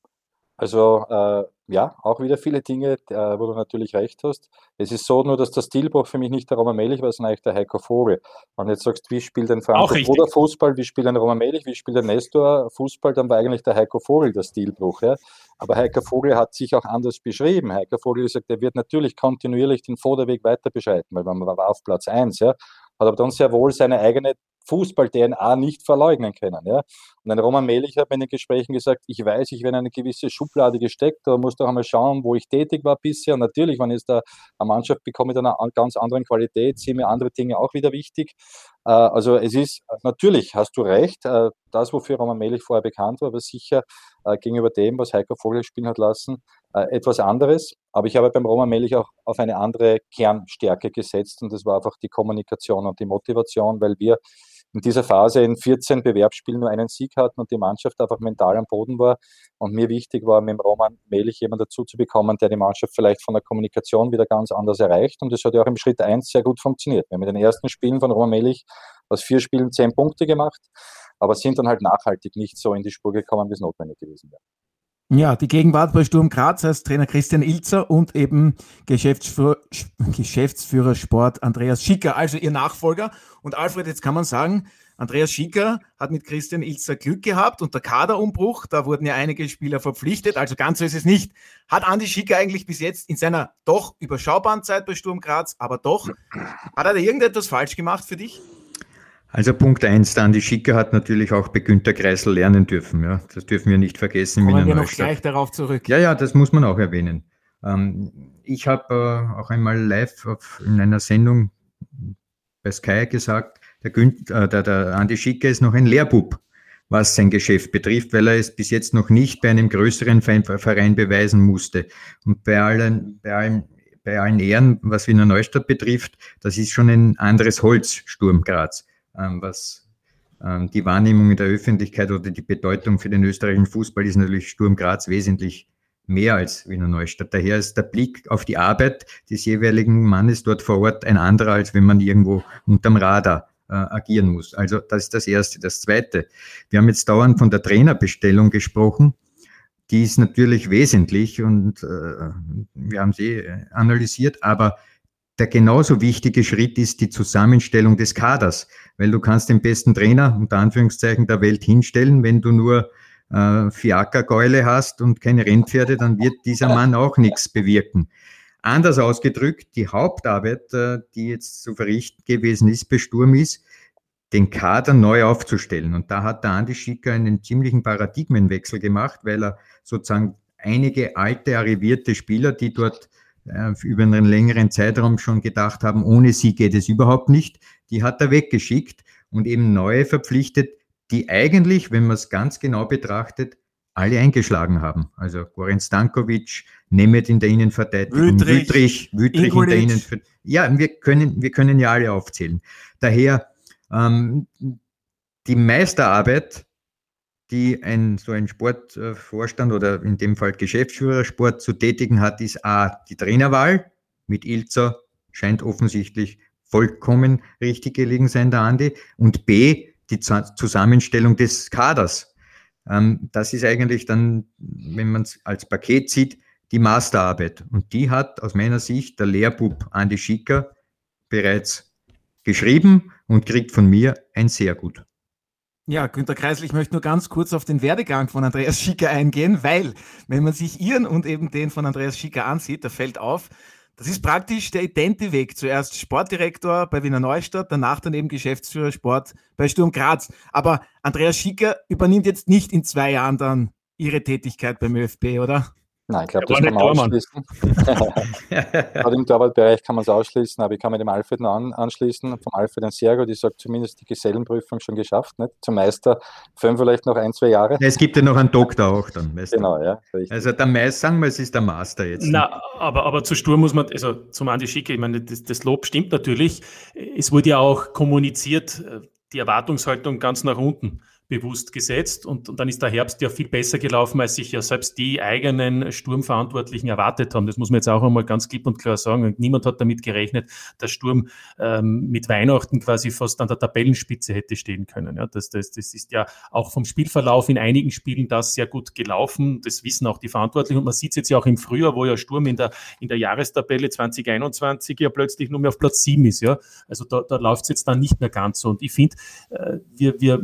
Also äh, ja, auch wieder viele Dinge, äh, wo du natürlich recht hast. Es ist so nur, dass der Stilbruch für mich nicht der Roman Melich war, sondern eigentlich der Heiko Vogel. Wenn du jetzt sagst, wie spielt ein Franco Bruder Fußball, wie spielt ein Roman Melich, wie spielt ein Nestor Fußball, dann war eigentlich der Heiko Vogel der Stilbruch. Ja? Aber Heiko Vogel hat sich auch anders beschrieben. Heiko Vogel gesagt, er wird natürlich kontinuierlich den Vorderweg weiter beschreiten, weil man war auf Platz 1. Ja? Hat aber dann sehr wohl seine eigene Fußball-DNA nicht verleugnen können. Ja? Und ein Roman Melich hat mir in den Gesprächen gesagt, ich weiß, ich werde in eine gewisse Schublade gesteckt, da muss doch einmal schauen, wo ich tätig war bisher. Und natürlich, wenn ich da eine Mannschaft bekomme mit einer ganz anderen Qualität, sind mir andere Dinge auch wieder wichtig. Äh, also es ist, natürlich hast du recht, äh, das, wofür Roman Melich vorher bekannt war, aber sicher äh, gegenüber dem, was Heiko Vogel spielen hat lassen, etwas anderes. Aber ich habe beim Roman Melich auch auf eine andere Kernstärke gesetzt und das war einfach die Kommunikation und die Motivation, weil wir in dieser Phase in 14 Bewerbsspielen nur einen Sieg hatten und die Mannschaft einfach mental am Boden war. Und mir wichtig war, mit dem Roman Melich jemanden dazu zu bekommen, der die Mannschaft vielleicht von der Kommunikation wieder ganz anders erreicht. Und das hat ja auch im Schritt 1 sehr gut funktioniert. Wir haben in den ersten Spielen von Roman Melich aus vier Spielen zehn Punkte gemacht, aber sind dann halt nachhaltig nicht so in die Spur gekommen, wie es notwendig gewesen wäre. Ja, die Gegenwart bei Sturm Graz heißt Trainer Christian Ilzer und eben Geschäftsführer, Geschäftsführer Sport Andreas Schicker, also ihr Nachfolger. Und Alfred, jetzt kann man sagen, Andreas Schicker hat mit Christian Ilzer Glück gehabt und der Kaderumbruch, da wurden ja einige Spieler verpflichtet, also ganz so ist es nicht. Hat Andi Schicker eigentlich bis jetzt in seiner doch überschaubaren Zeit bei Sturm Graz, aber doch, hat er da irgendetwas falsch gemacht für dich? Also Punkt eins, der Andi Schicker hat natürlich auch bei Günter Kreisel lernen dürfen. Ja. Das dürfen wir nicht vergessen. Kommen wir noch gleich darauf zurück. Ja, ja, das muss man auch erwähnen. Ähm, ich habe äh, auch einmal live auf, in einer Sendung bei Sky gesagt, der, Gün, äh, der, der Andi Schicke ist noch ein Lehrbub, was sein Geschäft betrifft, weil er es bis jetzt noch nicht bei einem größeren Verein beweisen musste. Und bei allen, bei allen, bei allen Ehren, was Wiener Neustadt betrifft, das ist schon ein anderes Holz, Sturm Graz, was ähm, die Wahrnehmung in der Öffentlichkeit oder die Bedeutung für den österreichischen Fußball ist natürlich Sturm Graz wesentlich mehr als Wiener Neustadt. Daher ist der Blick auf die Arbeit des jeweiligen Mannes dort vor Ort ein anderer, als wenn man irgendwo unterm Radar äh, agieren muss. Also das ist das Erste. Das Zweite, wir haben jetzt dauernd von der Trainerbestellung gesprochen. Die ist natürlich wesentlich und äh, wir haben sie analysiert, aber der genauso wichtige Schritt ist die Zusammenstellung des Kaders, weil du kannst den besten Trainer unter Anführungszeichen der Welt hinstellen, wenn du nur äh, Fiakergäule hast und keine Rennpferde, dann wird dieser Mann auch nichts bewirken. Anders ausgedrückt, die Hauptarbeit, äh, die jetzt zu verrichten gewesen ist bei Sturm, ist, den Kader neu aufzustellen. Und da hat der Andi Schicker einen ziemlichen Paradigmenwechsel gemacht, weil er sozusagen einige alte, arrivierte Spieler, die dort über einen längeren Zeitraum schon gedacht haben, ohne sie geht es überhaupt nicht, die hat er weggeschickt und eben neue verpflichtet, die eigentlich, wenn man es ganz genau betrachtet, alle eingeschlagen haben. Also Goran Stankovic, Nemeth in der Innenverteidigung, Wüttrich, Wüttrich in der Innenverteidigung. Ja, wir können, wir können ja alle aufzählen. Daher ähm, die Meisterarbeit, die ein so ein Sportvorstand oder in dem Fall Geschäftsführer Sport zu tätigen hat, ist A, die Trainerwahl mit Ilzer, scheint offensichtlich vollkommen richtig gelegen sein, der Andi, und B, die Zusammenstellung des Kaders. Ähm, das ist eigentlich dann, wenn man es als Paket sieht, die Masterarbeit. Und die hat aus meiner Sicht der Lehrbub Andi Schicker bereits geschrieben und kriegt von mir ein sehr gut. Ja, Günter Kreisel, ich möchte nur ganz kurz auf den Werdegang von Andreas Schicker eingehen, weil, wenn man sich Ihren und eben den von Andreas Schicker ansieht, da fällt auf, das ist praktisch der idente Weg. Zuerst Sportdirektor bei Wiener Neustadt, danach dann eben Geschäftsführer Sport bei Sturm Graz. Aber Andreas Schicker übernimmt jetzt nicht in zwei Jahren dann Ihre Tätigkeit beim ÖFB, oder? Nein, ich glaube, das kann man ausschließen. Gerade im Torwartbereich kann man es ausschließen, aber ich kann mit dem Alfred noch an, anschließen. Vom Alfred ein sehr gut, ich sage zumindest die Gesellenprüfung schon geschafft. Nicht? Zum Meister fünf vielleicht noch ein, zwei Jahre. Es gibt ja noch einen Doktor auch dann. Genau, ja. Richtig. Also der Meister, sagen wir, es ist der Master jetzt. Na, aber, aber zu Sturm muss man, also zum Andi Schicke, ich meine, das, das Lob stimmt natürlich. Es wurde ja auch kommuniziert, äh, die Erwartungshaltung ganz nach unten bewusst gesetzt und, und, dann ist der Herbst ja viel besser gelaufen, als sich ja selbst die eigenen Sturmverantwortlichen erwartet haben. Das muss man jetzt auch einmal ganz klipp und klar sagen. Und niemand hat damit gerechnet, dass Sturm ähm, mit Weihnachten quasi fast an der Tabellenspitze hätte stehen können. Ja, das, das, das ist ja auch vom Spielverlauf in einigen Spielen das sehr gut gelaufen. Das wissen auch die Verantwortlichen und man sieht es jetzt ja auch im Frühjahr, wo ja Sturm in der, in der Jahrestabelle 2021 ja plötzlich nur mehr auf Platz 7 ist. Ja, also da, da läuft es jetzt dann nicht mehr ganz so. Und ich finde, äh, wir, wir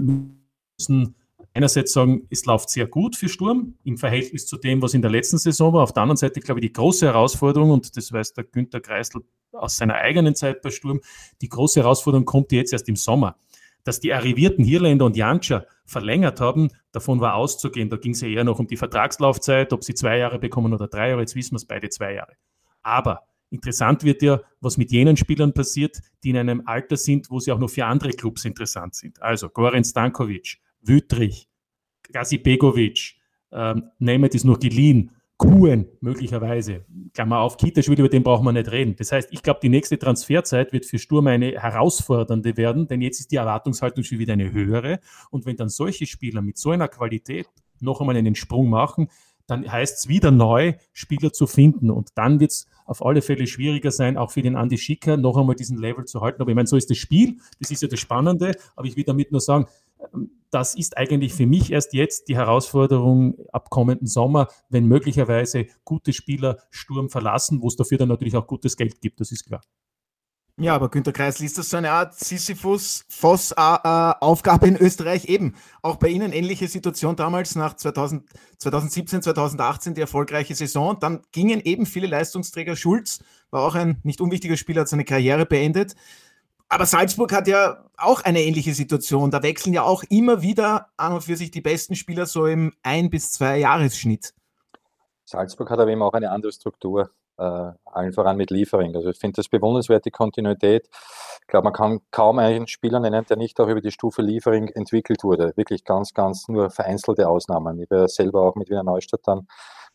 müssen einerseits sagen, es läuft sehr gut für Sturm im Verhältnis zu dem, was in der letzten Saison war. Auf der anderen Seite, glaube ich, die große Herausforderung, und das weiß der Günther Kreisel aus seiner eigenen Zeit bei Sturm, die große Herausforderung kommt jetzt erst im Sommer. Dass die arrivierten Hirländer und Janscher verlängert haben, davon war auszugehen. Da ging es ja eher noch um die Vertragslaufzeit, ob sie zwei Jahre bekommen oder drei Jahre. Jetzt wissen wir es beide zwei Jahre. Aber interessant wird ja, was mit jenen Spielern passiert, die in einem Alter sind, wo sie auch noch für andere Clubs interessant sind. Also Goran Stankovic, Wüttrich, Gazi Begovic, ähm, Nemeth ist nur geliehen, Kuhn möglicherweise, Klammer auf, Kitaschwili, über den brauchen wir nicht reden. Das heißt, ich glaube, die nächste Transferzeit wird für Sturm eine herausfordernde werden, denn jetzt ist die Erwartungshaltung schon wieder eine höhere. Und wenn dann solche Spieler mit so einer Qualität noch einmal einen Sprung machen, dann heißt es wieder neu, Spieler zu finden. Und dann wird es auf alle Fälle schwieriger sein, auch für den Andi Schicker noch einmal diesen Level zu halten. Aber ich meine, so ist das Spiel, das ist ja das Spannende. Aber ich will damit nur sagen, ähm, das ist eigentlich für mich erst jetzt die Herausforderung ab kommenden Sommer, wenn möglicherweise gute Spieler Sturm verlassen, wo es dafür dann natürlich auch gutes Geld gibt, das ist klar. Ja, aber Günter Kreisel, ist das so eine Art Sisyphus-Voss-Aufgabe in Österreich? Eben, auch bei Ihnen ähnliche Situation damals nach 2000, 2017, 2018, die erfolgreiche Saison. Dann gingen eben viele Leistungsträger. Schulz war auch ein nicht unwichtiger Spieler, hat seine Karriere beendet. Aber Salzburg hat ja auch eine ähnliche Situation. Da wechseln ja auch immer wieder an und für sich die besten Spieler so im ein- bis zwei Jahresschnitt. Salzburg hat aber eben auch eine andere Struktur, äh, allen voran mit Liefering. Also ich finde das bewundernswert, die Kontinuität. Ich glaube, man kann kaum einen Spieler nennen, der nicht auch über die Stufe Liefering entwickelt wurde. Wirklich ganz, ganz nur vereinzelte Ausnahmen. Ich habe selber auch mit Wiener Neustadt dann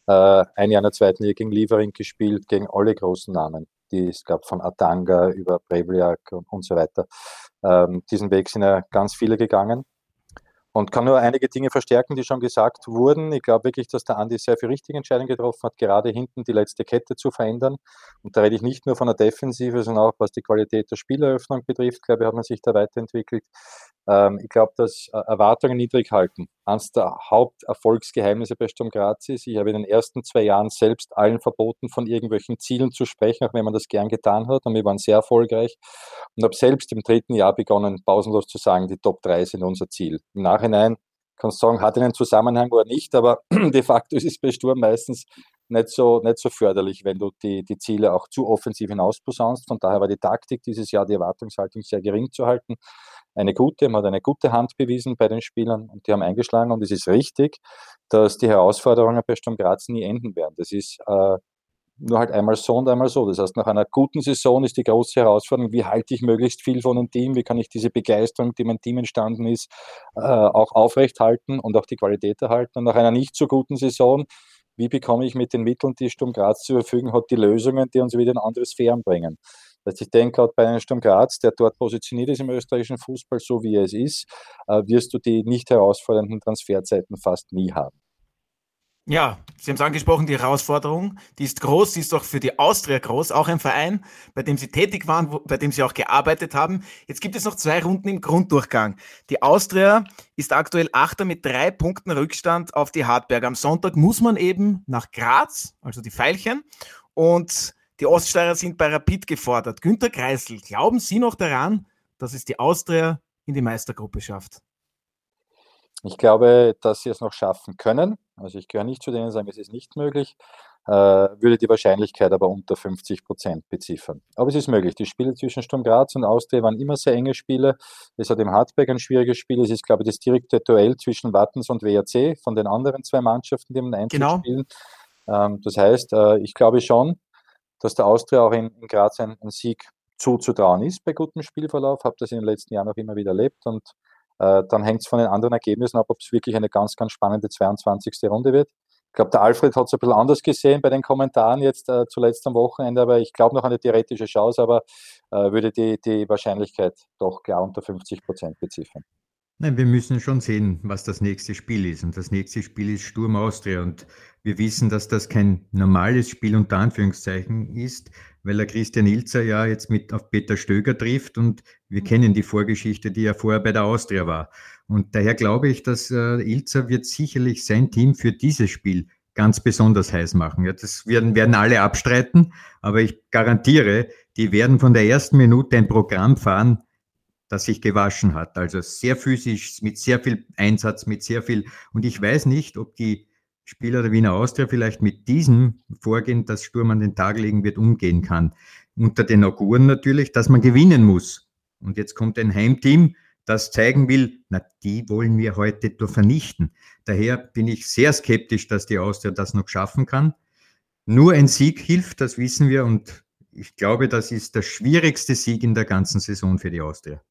äh, ein Jahr in der zweiten Liga gegen Liefering gespielt, gegen alle großen Namen, die es gab, von Atanga über Brevliak und, und so weiter. Ähm, diesen Weg sind ja ganz viele gegangen und kann nur einige Dinge verstärken, die schon gesagt wurden. Ich glaube wirklich, dass der Andi sehr viel richtige Entscheidungen getroffen hat, gerade hinten die letzte Kette zu verändern. Und da rede ich nicht nur von der Defensive, sondern auch was die Qualität der Spieleröffnung betrifft, glaube ich, hat man sich da weiterentwickelt. Ähm, ich glaube, dass äh, Erwartungen niedrig halten. Eines der Haupterfolgsgeheimnisse bei Sturm Graz ist, ich habe in den ersten zwei Jahren selbst allen verboten, von irgendwelchen Zielen zu sprechen, auch wenn man das gern getan hat. Und wir waren sehr erfolgreich. Und habe selbst im dritten Jahr begonnen, pausenlos zu sagen, die Top 3 sind unser Ziel. Im Nachhinein kannst du sagen, hat einen Zusammenhang oder nicht, aber de facto ist es bei Sturm meistens nicht so, nicht so förderlich, wenn du die, die Ziele auch zu offensiv hinausposaunst. Von daher war die Taktik dieses Jahr, die Erwartungshaltung sehr gering zu halten eine gute, man hat eine gute Hand bewiesen bei den Spielern und die haben eingeschlagen und es ist richtig, dass die Herausforderungen bei Sturm Graz nie enden werden. Das ist äh, nur halt einmal so und einmal so. Das heißt, nach einer guten Saison ist die große Herausforderung, wie halte ich möglichst viel von einem Team, wie kann ich diese Begeisterung, die mein Team entstanden ist, äh, auch aufrechthalten und auch die Qualität erhalten. Und nach einer nicht so guten Saison, wie bekomme ich mit den Mitteln, die Sturm Graz zur Verfügung hat, die Lösungen, die uns wieder in andere Sphären bringen. Also ich denke, gerade bei einem Sturm Graz, der dort positioniert ist im österreichischen Fußball, so wie er es ist, äh, wirst du die nicht herausfordernden Transferzeiten fast nie haben. Ja, Sie haben es angesprochen, die Herausforderung, die ist groß, die ist auch für die Austria groß, auch ein Verein, bei dem Sie tätig waren, wo, bei dem Sie auch gearbeitet haben. Jetzt gibt es noch zwei Runden im Grunddurchgang. Die Austria ist aktuell Achter mit drei Punkten Rückstand auf die Hartberg. Am Sonntag muss man eben nach Graz, also die Veilchen, und die Oststeirer sind bei Rapid gefordert. Günter Kreisel, glauben Sie noch daran, dass es die Austria in die Meistergruppe schafft? Ich glaube, dass sie es noch schaffen können. Also ich gehöre nicht zu denen, die sagen, es ist nicht möglich. Äh, würde die Wahrscheinlichkeit aber unter 50 Prozent beziffern. Aber es ist möglich. Die Spiele zwischen Sturm Graz und Austria waren immer sehr enge Spiele. Es hat im Hartberg ein schwieriges Spiel. Es ist, glaube ich, das direkte Duell zwischen Wattens und WRC von den anderen zwei Mannschaften, die im Einzel genau. spielen. Ähm, das heißt, äh, ich glaube schon, dass der Austria auch in, in Graz ein, ein, Sieg zuzutrauen ist bei gutem Spielverlauf. Habe das in den letzten Jahren auch immer wieder erlebt und äh, dann hängt es von den anderen Ergebnissen ab, ob es wirklich eine ganz, ganz spannende 22. Runde wird. Ich glaube, der Alfred hat es ein bisschen anders gesehen bei den Kommentaren jetzt äh, zuletzt am Wochenende, aber ich glaube noch eine theoretische Chance, aber äh, würde die, die Wahrscheinlichkeit doch klar unter 50 Prozent beziffern. Nein, wir müssen schon sehen, was das nächste Spiel ist. Und das nächste Spiel ist Sturm Austria. Und wir wissen, dass das kein normales Spiel unter Anführungszeichen ist, weil der Christian Ilzer ja jetzt mit auf Peter Stöger trifft und wir mhm. kennen die Vorgeschichte, die ja vorher bei der Austria war. Und daher glaube ich, dass äh, Ilzer wird sicherlich sein Team für dieses Spiel ganz besonders heiß machen. Ja, das werden, werden alle abstreiten, aber ich garantiere, die werden von der ersten Minute ein Programm fahren, das sich gewaschen hat. Also sehr physisch, mit sehr viel Einsatz, mit sehr viel. Und ich weiß nicht, ob die Spieler der Wiener Austria vielleicht mit diesem Vorgehen, das Sturm an den Tag legen wird, umgehen kann. Unter den Auguren natürlich, dass man gewinnen muss. Und jetzt kommt ein Heimteam, das zeigen will, na, die wollen wir heute nur vernichten. Daher bin ich sehr skeptisch, dass die Austria das noch schaffen kann. Nur ein Sieg hilft, das wissen wir. Und ich glaube, das ist der schwierigste Sieg in der ganzen Saison für die Austria.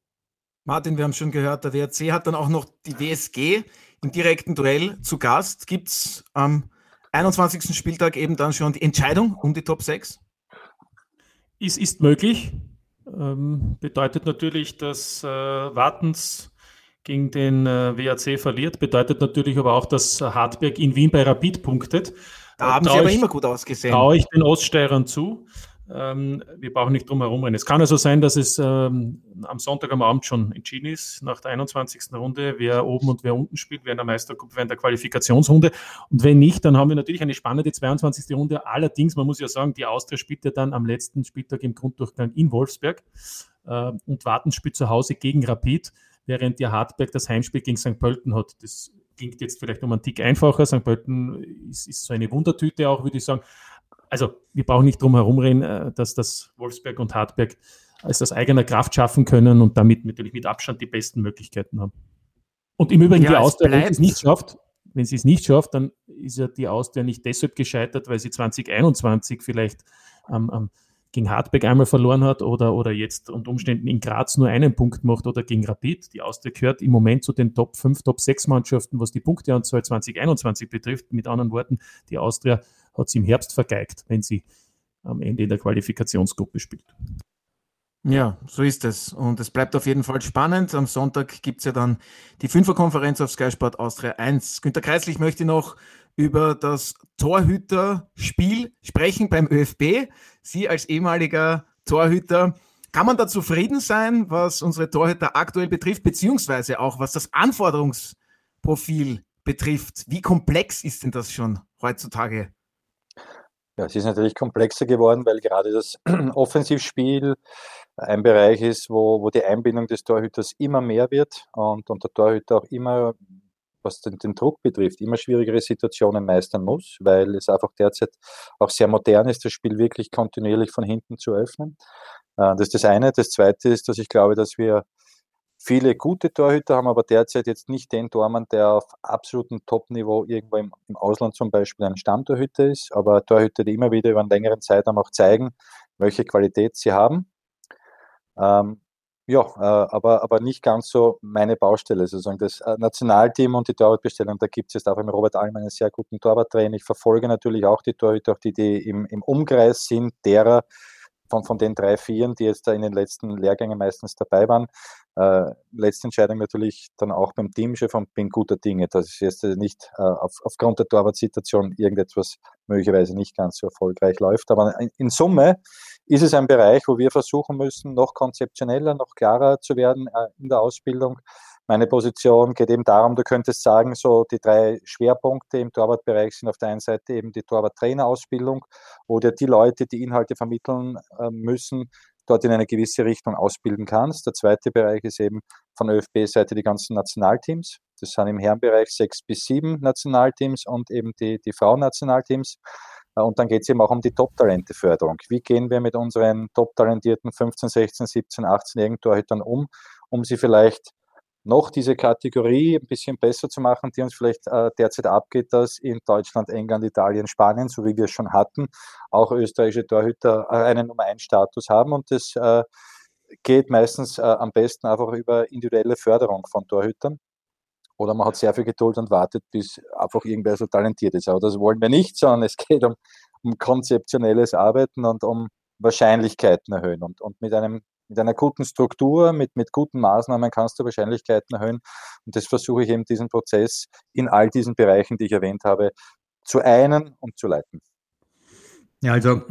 Martin, wir haben schon gehört, der WRC hat dann auch noch die WSG im direkten Duell zu Gast. Gibt es am 21. Spieltag eben dann schon die Entscheidung um die Top 6? Es ist möglich. Ähm, bedeutet natürlich, dass äh, Wartens gegen den äh, WAC verliert, bedeutet natürlich aber auch, dass Hartberg in Wien bei Rapid punktet. Da haben sie aber immer gut ausgesehen. Traue ich den Oststeirern zu. Ähm, wir brauchen nicht drum herum rennen. Es kann also sein, dass es ähm, am Sonntag am Abend schon entschieden ist, nach der 21. Runde, wer oben und wer unten spielt, wer in der Meistergruppe, wer in der Qualifikationsrunde. Und wenn nicht, dann haben wir natürlich eine spannende 22. Runde. Allerdings, man muss ja sagen, die Austria spielt ja dann am letzten Spieltag im Grunddurchgang in Wolfsberg äh, und Warten spielt zu Hause gegen Rapid, während ja Hartberg das Heimspiel gegen St. Pölten hat. Das klingt jetzt vielleicht um einen Tick einfacher. St. Pölten ist, ist so eine Wundertüte auch, würde ich sagen also wir brauchen nicht drum herum reden, äh, dass das Wolfsberg und Hartberg als das eigener Kraft schaffen können und damit natürlich mit Abstand die besten Möglichkeiten haben. Und im Übrigen ja, die Austria, wenn es nicht schafft, wenn sie es nicht schafft, dann ist ja die Austria nicht deshalb gescheitert, weil sie 2021 vielleicht ähm, ähm, gegen Hartberg einmal verloren hat oder, oder jetzt unter Umständen in Graz nur einen Punkt macht oder gegen Rapid. Die Austria gehört im Moment zu den Top 5, Top 6 Mannschaften, was die Punkteanzahl 2021 betrifft. Mit anderen Worten, die Austria hat sie im Herbst vergeigt, wenn sie am Ende in der Qualifikationsgruppe spielt. Ja, so ist es. Und es bleibt auf jeden Fall spannend. Am Sonntag gibt es ja dann die Fünferkonferenz auf Sky Sport Austria 1. Günter Kreisel, ich möchte noch über das Torhüterspiel sprechen beim ÖFB. Sie als ehemaliger Torhüter, kann man da zufrieden sein, was unsere Torhüter aktuell betrifft, beziehungsweise auch was das Anforderungsprofil betrifft? Wie komplex ist denn das schon heutzutage? Ja, es ist natürlich komplexer geworden, weil gerade das Offensivspiel ein Bereich ist, wo, wo die Einbindung des Torhüters immer mehr wird und, und der Torhüter auch immer, was den, den Druck betrifft, immer schwierigere Situationen meistern muss, weil es einfach derzeit auch sehr modern ist, das Spiel wirklich kontinuierlich von hinten zu öffnen. Äh, das ist das eine. Das zweite ist, dass ich glaube, dass wir viele gute Torhüter haben, aber derzeit jetzt nicht den Tormann, der auf absolutem Top-Niveau irgendwo im, Ausland zum Beispiel ein Stammtorhüter ist, aber Torhüter, die immer wieder über einen längeren Zeitraum auch zeigen, welche Qualität sie haben. Ähm, ja, äh, aber, aber nicht ganz so meine Baustelle, sozusagen das äh, Nationalteam und die Torwartbestellung. Da gibt es jetzt auch im Robert Alm einen sehr guten Torwarttrainer. Ich verfolge natürlich auch die Torhüter, auch die, die im, im Umkreis sind, derer, von, von den drei, vieren, die jetzt da in den letzten Lehrgängen meistens dabei waren. Äh, letzte Entscheidung natürlich dann auch beim Teamchef und bin guter Dinge, dass es jetzt nicht äh, auf, aufgrund der Torwartsituation irgendetwas möglicherweise nicht ganz so erfolgreich läuft. Aber in, in, Summe ist es ein Bereich, wo wir versuchen müssen, noch konzeptioneller, noch klarer zu werden äh, in der Ausbildung meine Position geht eben darum, du könntest sagen, so die drei Schwerpunkte im Torwartbereich sind auf der einen Seite eben die Torwarttrainerausbildung, wo du die Leute, die Inhalte vermitteln äh, müssen, dort in eine gewisse Richtung ausbilden kannst. Der zweite Bereich ist eben von ÖFB-Seite die ganzen Nationalteams. Das sind im Herrenbereich sechs bis sieben Nationalteams und eben die, die Frauennationalteams. Äh, und dann geht es eben auch um die Top-Talente-Förderung. Wie gehen wir mit unseren top-talentierten 15, 16, 17, 18-jährigen Torhütern um, um sie vielleicht noch diese Kategorie ein bisschen besser zu machen, die uns vielleicht äh, derzeit abgeht, dass in Deutschland, England, Italien, Spanien, so wie wir es schon hatten, auch österreichische Torhüter äh, einen Nummer 1 Status haben und das äh, geht meistens äh, am besten einfach über individuelle Förderung von Torhütern. Oder man hat sehr viel Geduld und wartet, bis einfach irgendwer so talentiert ist. Aber das wollen wir nicht, sondern es geht um, um konzeptionelles Arbeiten und um Wahrscheinlichkeiten erhöhen. Und, und mit einem mit einer guten Struktur, mit, mit guten Maßnahmen kannst du Wahrscheinlichkeiten erhöhen. Und das versuche ich eben diesen Prozess in all diesen Bereichen, die ich erwähnt habe, zu einen und zu leiten. Ja, also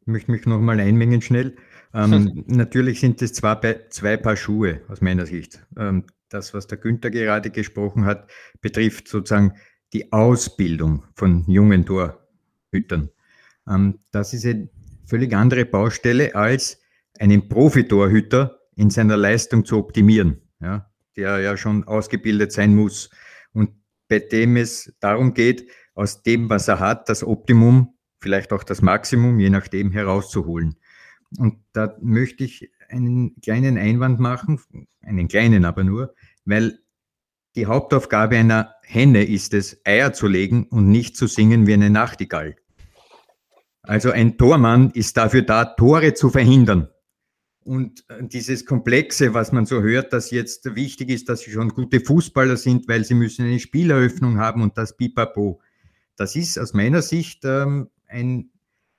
ich möchte mich nochmal einmengen schnell. Ähm, natürlich sind es zwei, zwei Paar Schuhe aus meiner Sicht. Ähm, das, was der Günther gerade gesprochen hat, betrifft sozusagen die Ausbildung von jungen Torhütern. Ähm, das ist eine völlig andere Baustelle als einen Profitorhüter in seiner Leistung zu optimieren, ja, der ja schon ausgebildet sein muss und bei dem es darum geht, aus dem, was er hat, das Optimum, vielleicht auch das Maximum, je nachdem, herauszuholen. Und da möchte ich einen kleinen Einwand machen, einen kleinen aber nur, weil die Hauptaufgabe einer Henne ist es, Eier zu legen und nicht zu singen wie eine Nachtigall. Also ein Tormann ist dafür da, Tore zu verhindern. Und äh, dieses Komplexe, was man so hört, dass jetzt wichtig ist, dass sie schon gute Fußballer sind, weil sie müssen eine Spieleröffnung haben und das Pipapo. Das ist aus meiner Sicht ähm, ein,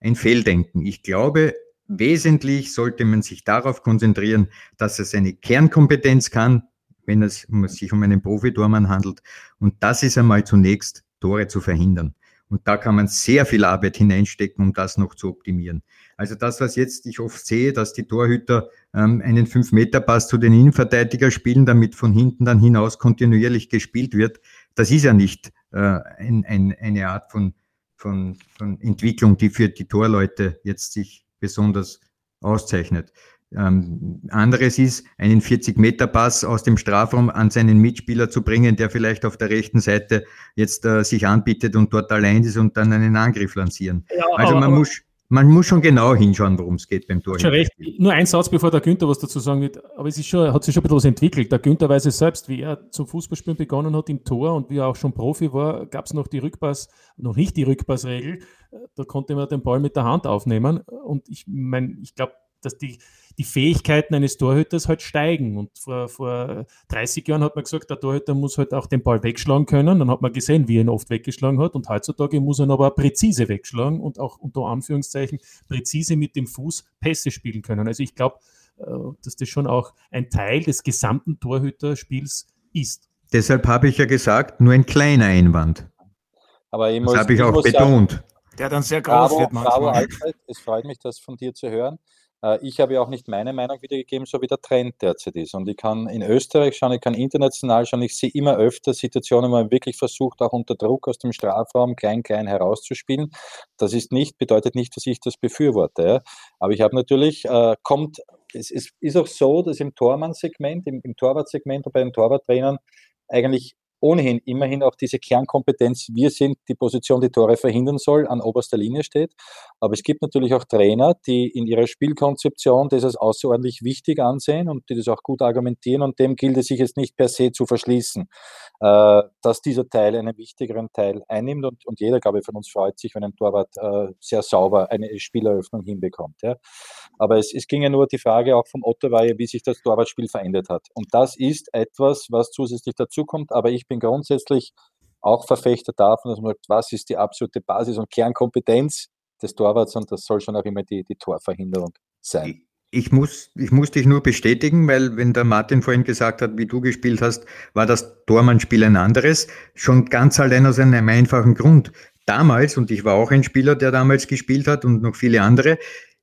ein Fehldenken. Ich glaube, wesentlich sollte man sich darauf konzentrieren, dass es eine Kernkompetenz kann, wenn es sich um einen Profitormann handelt. Und das ist einmal zunächst, Tore zu verhindern. Und da kann man sehr viel Arbeit hineinstecken, um das noch zu optimieren. Also das, was jetzt ich oft sehe, dass die Torhüter ähm, einen 5-Meter-Pass zu den Innenverteidiger spielen, damit von hinten dann hinaus kontinuierlich gespielt wird, das ist ja nicht äh, ein, ein, eine Art von, von, von Entwicklung, die für die Torleute jetzt sich besonders auszeichnet. Ähm, anderes ist, einen 40-Meter-Pass aus dem Strafraum an seinen Mitspieler zu bringen, der vielleicht auf der rechten Seite jetzt äh, sich anbietet und dort allein ist und dann einen Angriff lancieren. Ja, also man muss, man muss schon genau hinschauen, worum es geht beim Tor. Schon recht. Nur ein Satz, bevor der Günther was dazu sagen wird. Aber es ist schon, hat sich schon ein bisschen was entwickelt. Der Günther weiß es selbst, wie er zum Fußballspielen begonnen hat im Tor und wie er auch schon Profi war, gab es noch die Rückpass, noch nicht die Rückpassregel. Da konnte man den Ball mit der Hand aufnehmen. Und ich meine, ich glaube, dass die, die Fähigkeiten eines Torhüters halt steigen. Und vor, vor 30 Jahren hat man gesagt, der Torhüter muss halt auch den Ball wegschlagen können. Dann hat man gesehen, wie er ihn oft weggeschlagen hat. Und heutzutage muss er ihn aber präzise wegschlagen und auch unter Anführungszeichen präzise mit dem Fuß Pässe spielen können. Also ich glaube, äh, dass das schon auch ein Teil des gesamten Torhüterspiels ist. Deshalb habe ich ja gesagt, nur ein kleiner Einwand. Aber ich das habe ich, ich auch betont. Sagen, der dann sehr groß bravo, wird manchmal. Bravo, Alfred, es freut mich, das von dir zu hören. Äh, ich habe ja auch nicht meine Meinung wiedergegeben, so wie der Trend derzeit ist. Und ich kann in Österreich schauen, ich kann international schauen, ich sehe immer öfter Situationen, wo man wirklich versucht, auch unter Druck aus dem Strafraum klein, klein herauszuspielen. Das ist nicht, bedeutet nicht, dass ich das befürworte. Aber ich habe natürlich, äh, kommt, es, es, ist auch so, dass im Tormann-Segment, im, im Torwartsegment und bei den Torwarttrainern eigentlich ohnehin immerhin auch diese Kernkompetenz, wir sind die Position, die Tore verhindern soll, an oberster Linie steht. Aber es gibt natürlich auch Trainer, die in ihrer Spielkonzeption das als außerordentlich wichtig ansehen und die das auch gut argumentieren und dem gilt es sich jetzt nicht per se zu verschließen, äh, dass dieser Teil einen wichtigeren Teil einnimmt und, jeder, glaube ich, von uns freut sich, wenn ein Torwart äh, sehr sauber eine Spieleröffnung hinbekommt. Aber es, ging ja nur die Frage auch vom Otto wie sich das Torwartspiel verändert hat. Und das ist etwas, was zusätzlich dazukommt, aber ich bin grundsätzlich auch Verfechter davon, dass man sagt, was ist die absolute Basis und Kernkompetenz des Torwarts und das soll schon auch immer die, die Torverhinderung sein. Ich muss, ich muss dich nur bestätigen, weil wenn der Martin vorhin gesagt hat, wie du gespielt hast, war das Tormannspiel ein anderes. Schon ganz allein aus einem einfachen Grund. Damals, und ich war auch ein Spieler, der damals gespielt hat und noch viele andere,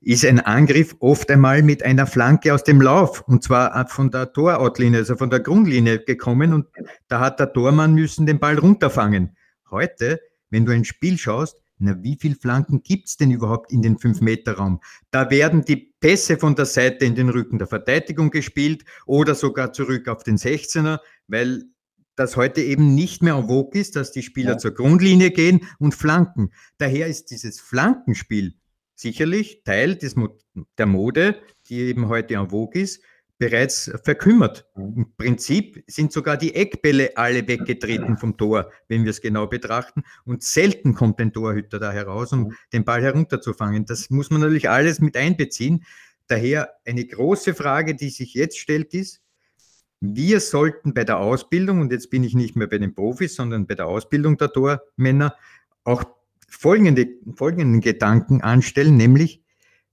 ist ein Angriff oft einmal mit einer Flanke aus dem Lauf und zwar von der Toroutlinie, also von der Grundlinie gekommen und da hat der Tormann müssen den Ball runterfangen. Heute, wenn du ein Spiel schaust, na, wie viele Flanken gibt's denn überhaupt in den 5-Meter-Raum? Da werden die Pässe von der Seite in den Rücken der Verteidigung gespielt oder sogar zurück auf den 16er, weil das heute eben nicht mehr en vogue ist, dass die Spieler ja. zur Grundlinie gehen und flanken. Daher ist dieses Flankenspiel sicherlich Teil des, der Mode, die eben heute en vogue ist, bereits verkümmert. Mhm. Im Prinzip sind sogar die Eckbälle alle weggetreten vom Tor, wenn wir es genau betrachten. Und selten kommt ein Torhüter da heraus, um mhm. den Ball herunterzufangen. Das muss man natürlich alles mit einbeziehen. Daher eine große Frage, die sich jetzt stellt, ist, wir sollten bei der Ausbildung, und jetzt bin ich nicht mehr bei den Profis, sondern bei der Ausbildung der Tormänner, auch folgende, folgenden Gedanken anstellen, nämlich,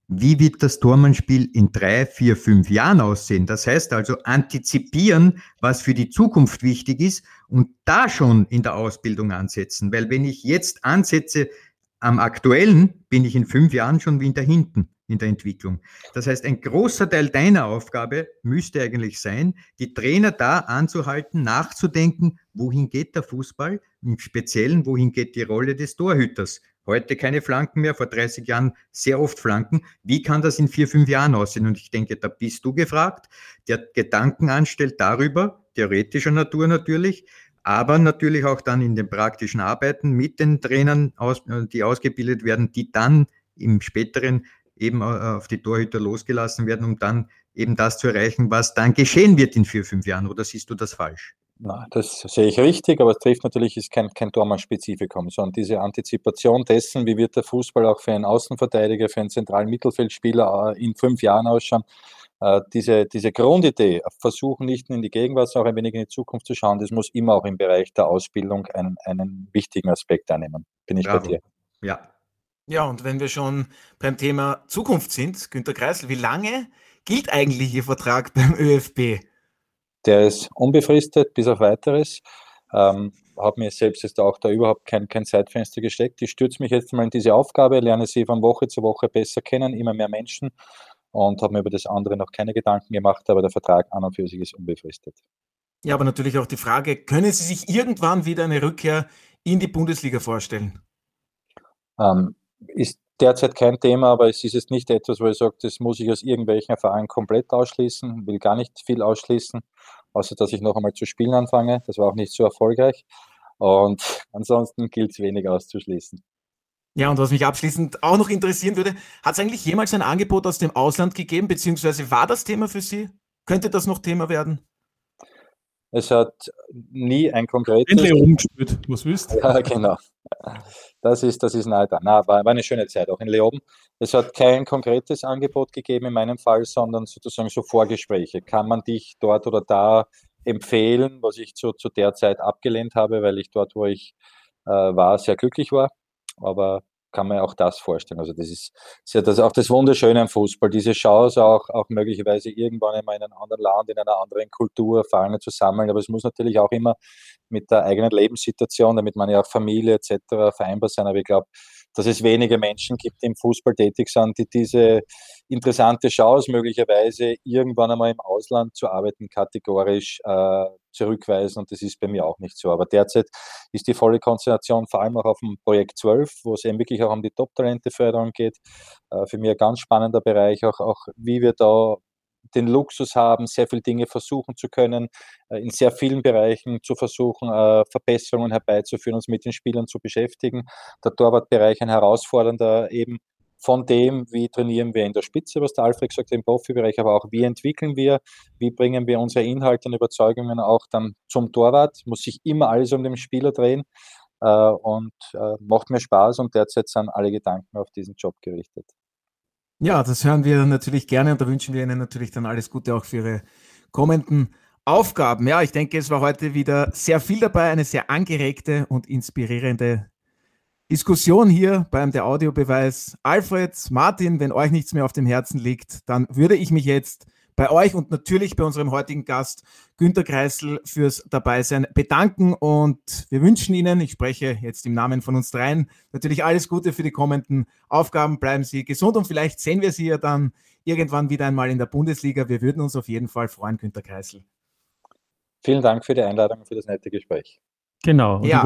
wie wird das Tormannspiel in drei, vier, fünf Jahren aussehen? Das heißt also antizipieren, was für die Zukunft wichtig ist und da schon in der Ausbildung ansetzen. Weil wenn ich jetzt ansetze am aktuellen, bin ich in fünf Jahren schon wieder hinten in der Entwicklung. Das heißt, ein großer Teil deiner Aufgabe müsste eigentlich sein, die Trainer da anzuhalten, nachzudenken, wohin geht der Fußball, im Speziellen, wohin geht die Rolle des Torhüters. Heute keine Flanken mehr, vor 30 Jahren sehr oft Flanken. Wie kann das in vier, fünf Jahren aussehen? Und ich denke, da bist du gefragt, der Gedanken anstellt darüber, theoretischer Natur natürlich, aber natürlich auch dann in den praktischen Arbeiten mit den Trainern, die ausgebildet werden, die dann im späteren eben äh, auf die Torhüter losgelassen werden, um dann eben das zu erreichen, was dann geschehen wird in vier, fünf Jahren. Oder siehst du das falsch? Na, das sehe ich richtig, aber es trifft natürlich ist kein, kein Tormann-Spezifikum, sondern diese Antizipation dessen, wie wird der Fußball auch für einen Außenverteidiger, für einen zentralen Mittelfeldspieler äh, in fünf Jahren ausschauen. Äh, diese, diese Grundidee, versuchen nicht nur in die Gegenwart, sondern auch ein wenig in die Zukunft zu schauen, das muss immer auch im Bereich der Ausbildung einen, einen wichtigen Aspekt einnehmen. Bin ich Bravo. bei dir. Ja, ja, und wenn wir schon beim Thema Zukunft sind, Günter Kreisel, wie lange gilt eigentlich Ihr Vertrag beim ÖFB? Der ist unbefristet bis auf weiteres. Ähm, habe mir selbst jetzt auch da überhaupt kein, kein Zeitfenster gesteckt. Ich stürze mich jetzt mal in diese Aufgabe, lerne sie von Woche zu Woche besser kennen, immer mehr Menschen und habe mir über das andere noch keine Gedanken gemacht, aber der Vertrag an und für sich ist unbefristet. Ja, aber natürlich auch die Frage, können Sie sich irgendwann wieder eine Rückkehr in die Bundesliga vorstellen? Ähm, ist derzeit kein Thema, aber es ist jetzt nicht etwas, wo ich sage, das muss ich aus irgendwelchen Vereinen komplett ausschließen, will gar nicht viel ausschließen, außer dass ich noch einmal zu spielen anfange. Das war auch nicht so erfolgreich. Und ansonsten gilt es wenig auszuschließen. Ja, und was mich abschließend auch noch interessieren würde, hat es eigentlich jemals ein Angebot aus dem Ausland gegeben, beziehungsweise war das Thema für Sie? Könnte das noch Thema werden? Es hat nie ein konkretes. Endlich umgespielt, was willst Ja, genau. Das ist, das ist nahe da. Na, war, war eine schöne Zeit auch in Leoben. Es hat kein konkretes Angebot gegeben in meinem Fall, sondern sozusagen so Vorgespräche. Kann man dich dort oder da empfehlen, was ich zu, zu der Zeit abgelehnt habe, weil ich dort, wo ich äh, war, sehr glücklich war. Aber kann man auch das vorstellen. Also das ist, ist ja das, auch das Wunderschöne am Fußball, diese Chance auch, auch möglicherweise irgendwann in einem anderen Land, in einer anderen Kultur Erfahrungen zu sammeln. Aber es muss natürlich auch immer mit der eigenen Lebenssituation, damit man ja auch Familie etc. vereinbar sein. Aber ich glaube, dass es wenige Menschen gibt, die im Fußball tätig sind, die diese interessante Chance möglicherweise irgendwann einmal im Ausland zu arbeiten kategorisch äh, zurückweisen und das ist bei mir auch nicht so. Aber derzeit ist die volle Konzentration vor allem auch auf dem Projekt 12, wo es eben wirklich auch um die Top-Talente-Förderung geht. Äh, für mich ein ganz spannender Bereich, auch, auch wie wir da den Luxus haben, sehr viele Dinge versuchen zu können, äh, in sehr vielen Bereichen zu versuchen, äh, Verbesserungen herbeizuführen, uns mit den Spielern zu beschäftigen. Der Torwartbereich ein herausfordernder eben von dem, wie trainieren wir in der Spitze, was der Alfred hat, im Profibereich, aber auch wie entwickeln wir, wie bringen wir unsere Inhalte und Überzeugungen auch dann zum Torwart, muss sich immer alles um den Spieler drehen äh, und macht mir Spaß und derzeit sind alle Gedanken auf diesen Job gerichtet. Ja, das hören wir natürlich gerne und da wünschen wir Ihnen natürlich dann alles Gute auch für Ihre kommenden Aufgaben. Ja, ich denke, es war heute wieder sehr viel dabei, eine sehr angeregte und inspirierende Diskussion hier beim Der Audiobeweis. Alfred, Martin, wenn euch nichts mehr auf dem Herzen liegt, dann würde ich mich jetzt bei euch und natürlich bei unserem heutigen Gast Günter Kreisel fürs Dabeisein bedanken und wir wünschen Ihnen, ich spreche jetzt im Namen von uns dreien, natürlich alles Gute für die kommenden Aufgaben. Bleiben Sie gesund und vielleicht sehen wir Sie ja dann irgendwann wieder einmal in der Bundesliga. Wir würden uns auf jeden Fall freuen, Günter Kreisel. Vielen Dank für die Einladung und für das nette Gespräch. Genau. Und ja.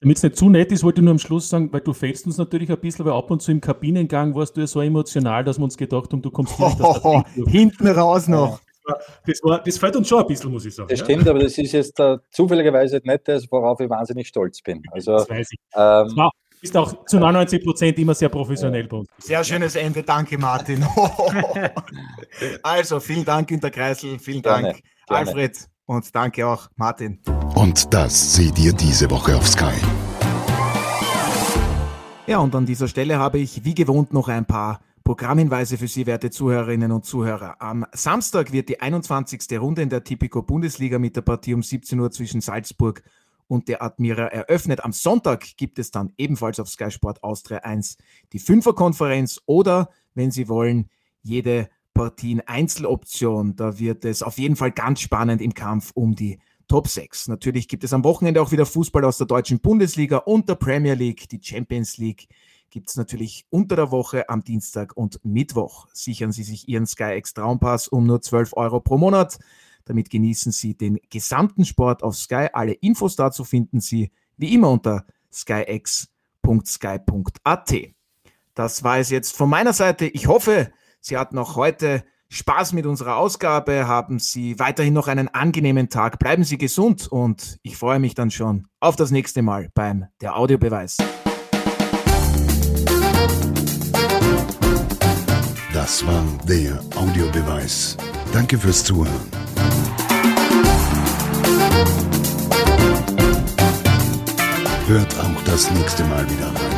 damit es nicht zu nett ist, wollte ich nur am Schluss sagen, weil du fehlst uns natürlich ein bisschen, weil ab und zu im Kabinengang warst du ja so emotional, dass wir uns gedacht haben, du kommst direkt oh, Hinten raus noch. Das, war, das fällt uns schon ein bisschen, muss ich sagen. Das ja? stimmt, aber das ist jetzt uh, zufälligerweise nicht das, worauf ich wahnsinnig stolz bin. Also, das weiß ich. Ähm, du bist auch zu 99 Prozent immer sehr professionell bei uns. Sehr schönes Ende, danke Martin. also, vielen Dank, Günter Kreisel, vielen Dank, Gerne. Alfred. Und danke auch, Martin. Und das seht ihr diese Woche auf Sky. Ja, und an dieser Stelle habe ich wie gewohnt noch ein paar Programmhinweise für Sie, werte Zuhörerinnen und Zuhörer. Am Samstag wird die 21. Runde in der Tipico Bundesliga mit der Partie um 17 Uhr zwischen Salzburg und der Admira eröffnet. Am Sonntag gibt es dann ebenfalls auf Sky Sport Austria 1 die Fünferkonferenz oder, wenn Sie wollen, jede Partien Einzeloption. Da wird es auf jeden Fall ganz spannend im Kampf um die Top 6. Natürlich gibt es am Wochenende auch wieder Fußball aus der deutschen Bundesliga und der Premier League. Die Champions League gibt es natürlich unter der Woche am Dienstag und Mittwoch. Sichern Sie sich Ihren SkyX Traumpass um nur 12 Euro pro Monat. Damit genießen Sie den gesamten Sport auf Sky. Alle Infos dazu finden Sie wie immer unter skyx.sky.at. Das war es jetzt von meiner Seite. Ich hoffe, Sie hatten auch heute Spaß mit unserer Ausgabe. Haben Sie weiterhin noch einen angenehmen Tag. Bleiben Sie gesund und ich freue mich dann schon auf das nächste Mal beim Der Audiobeweis. Das war der Audiobeweis. Danke fürs Zuhören. Hört auch das nächste Mal wieder rein.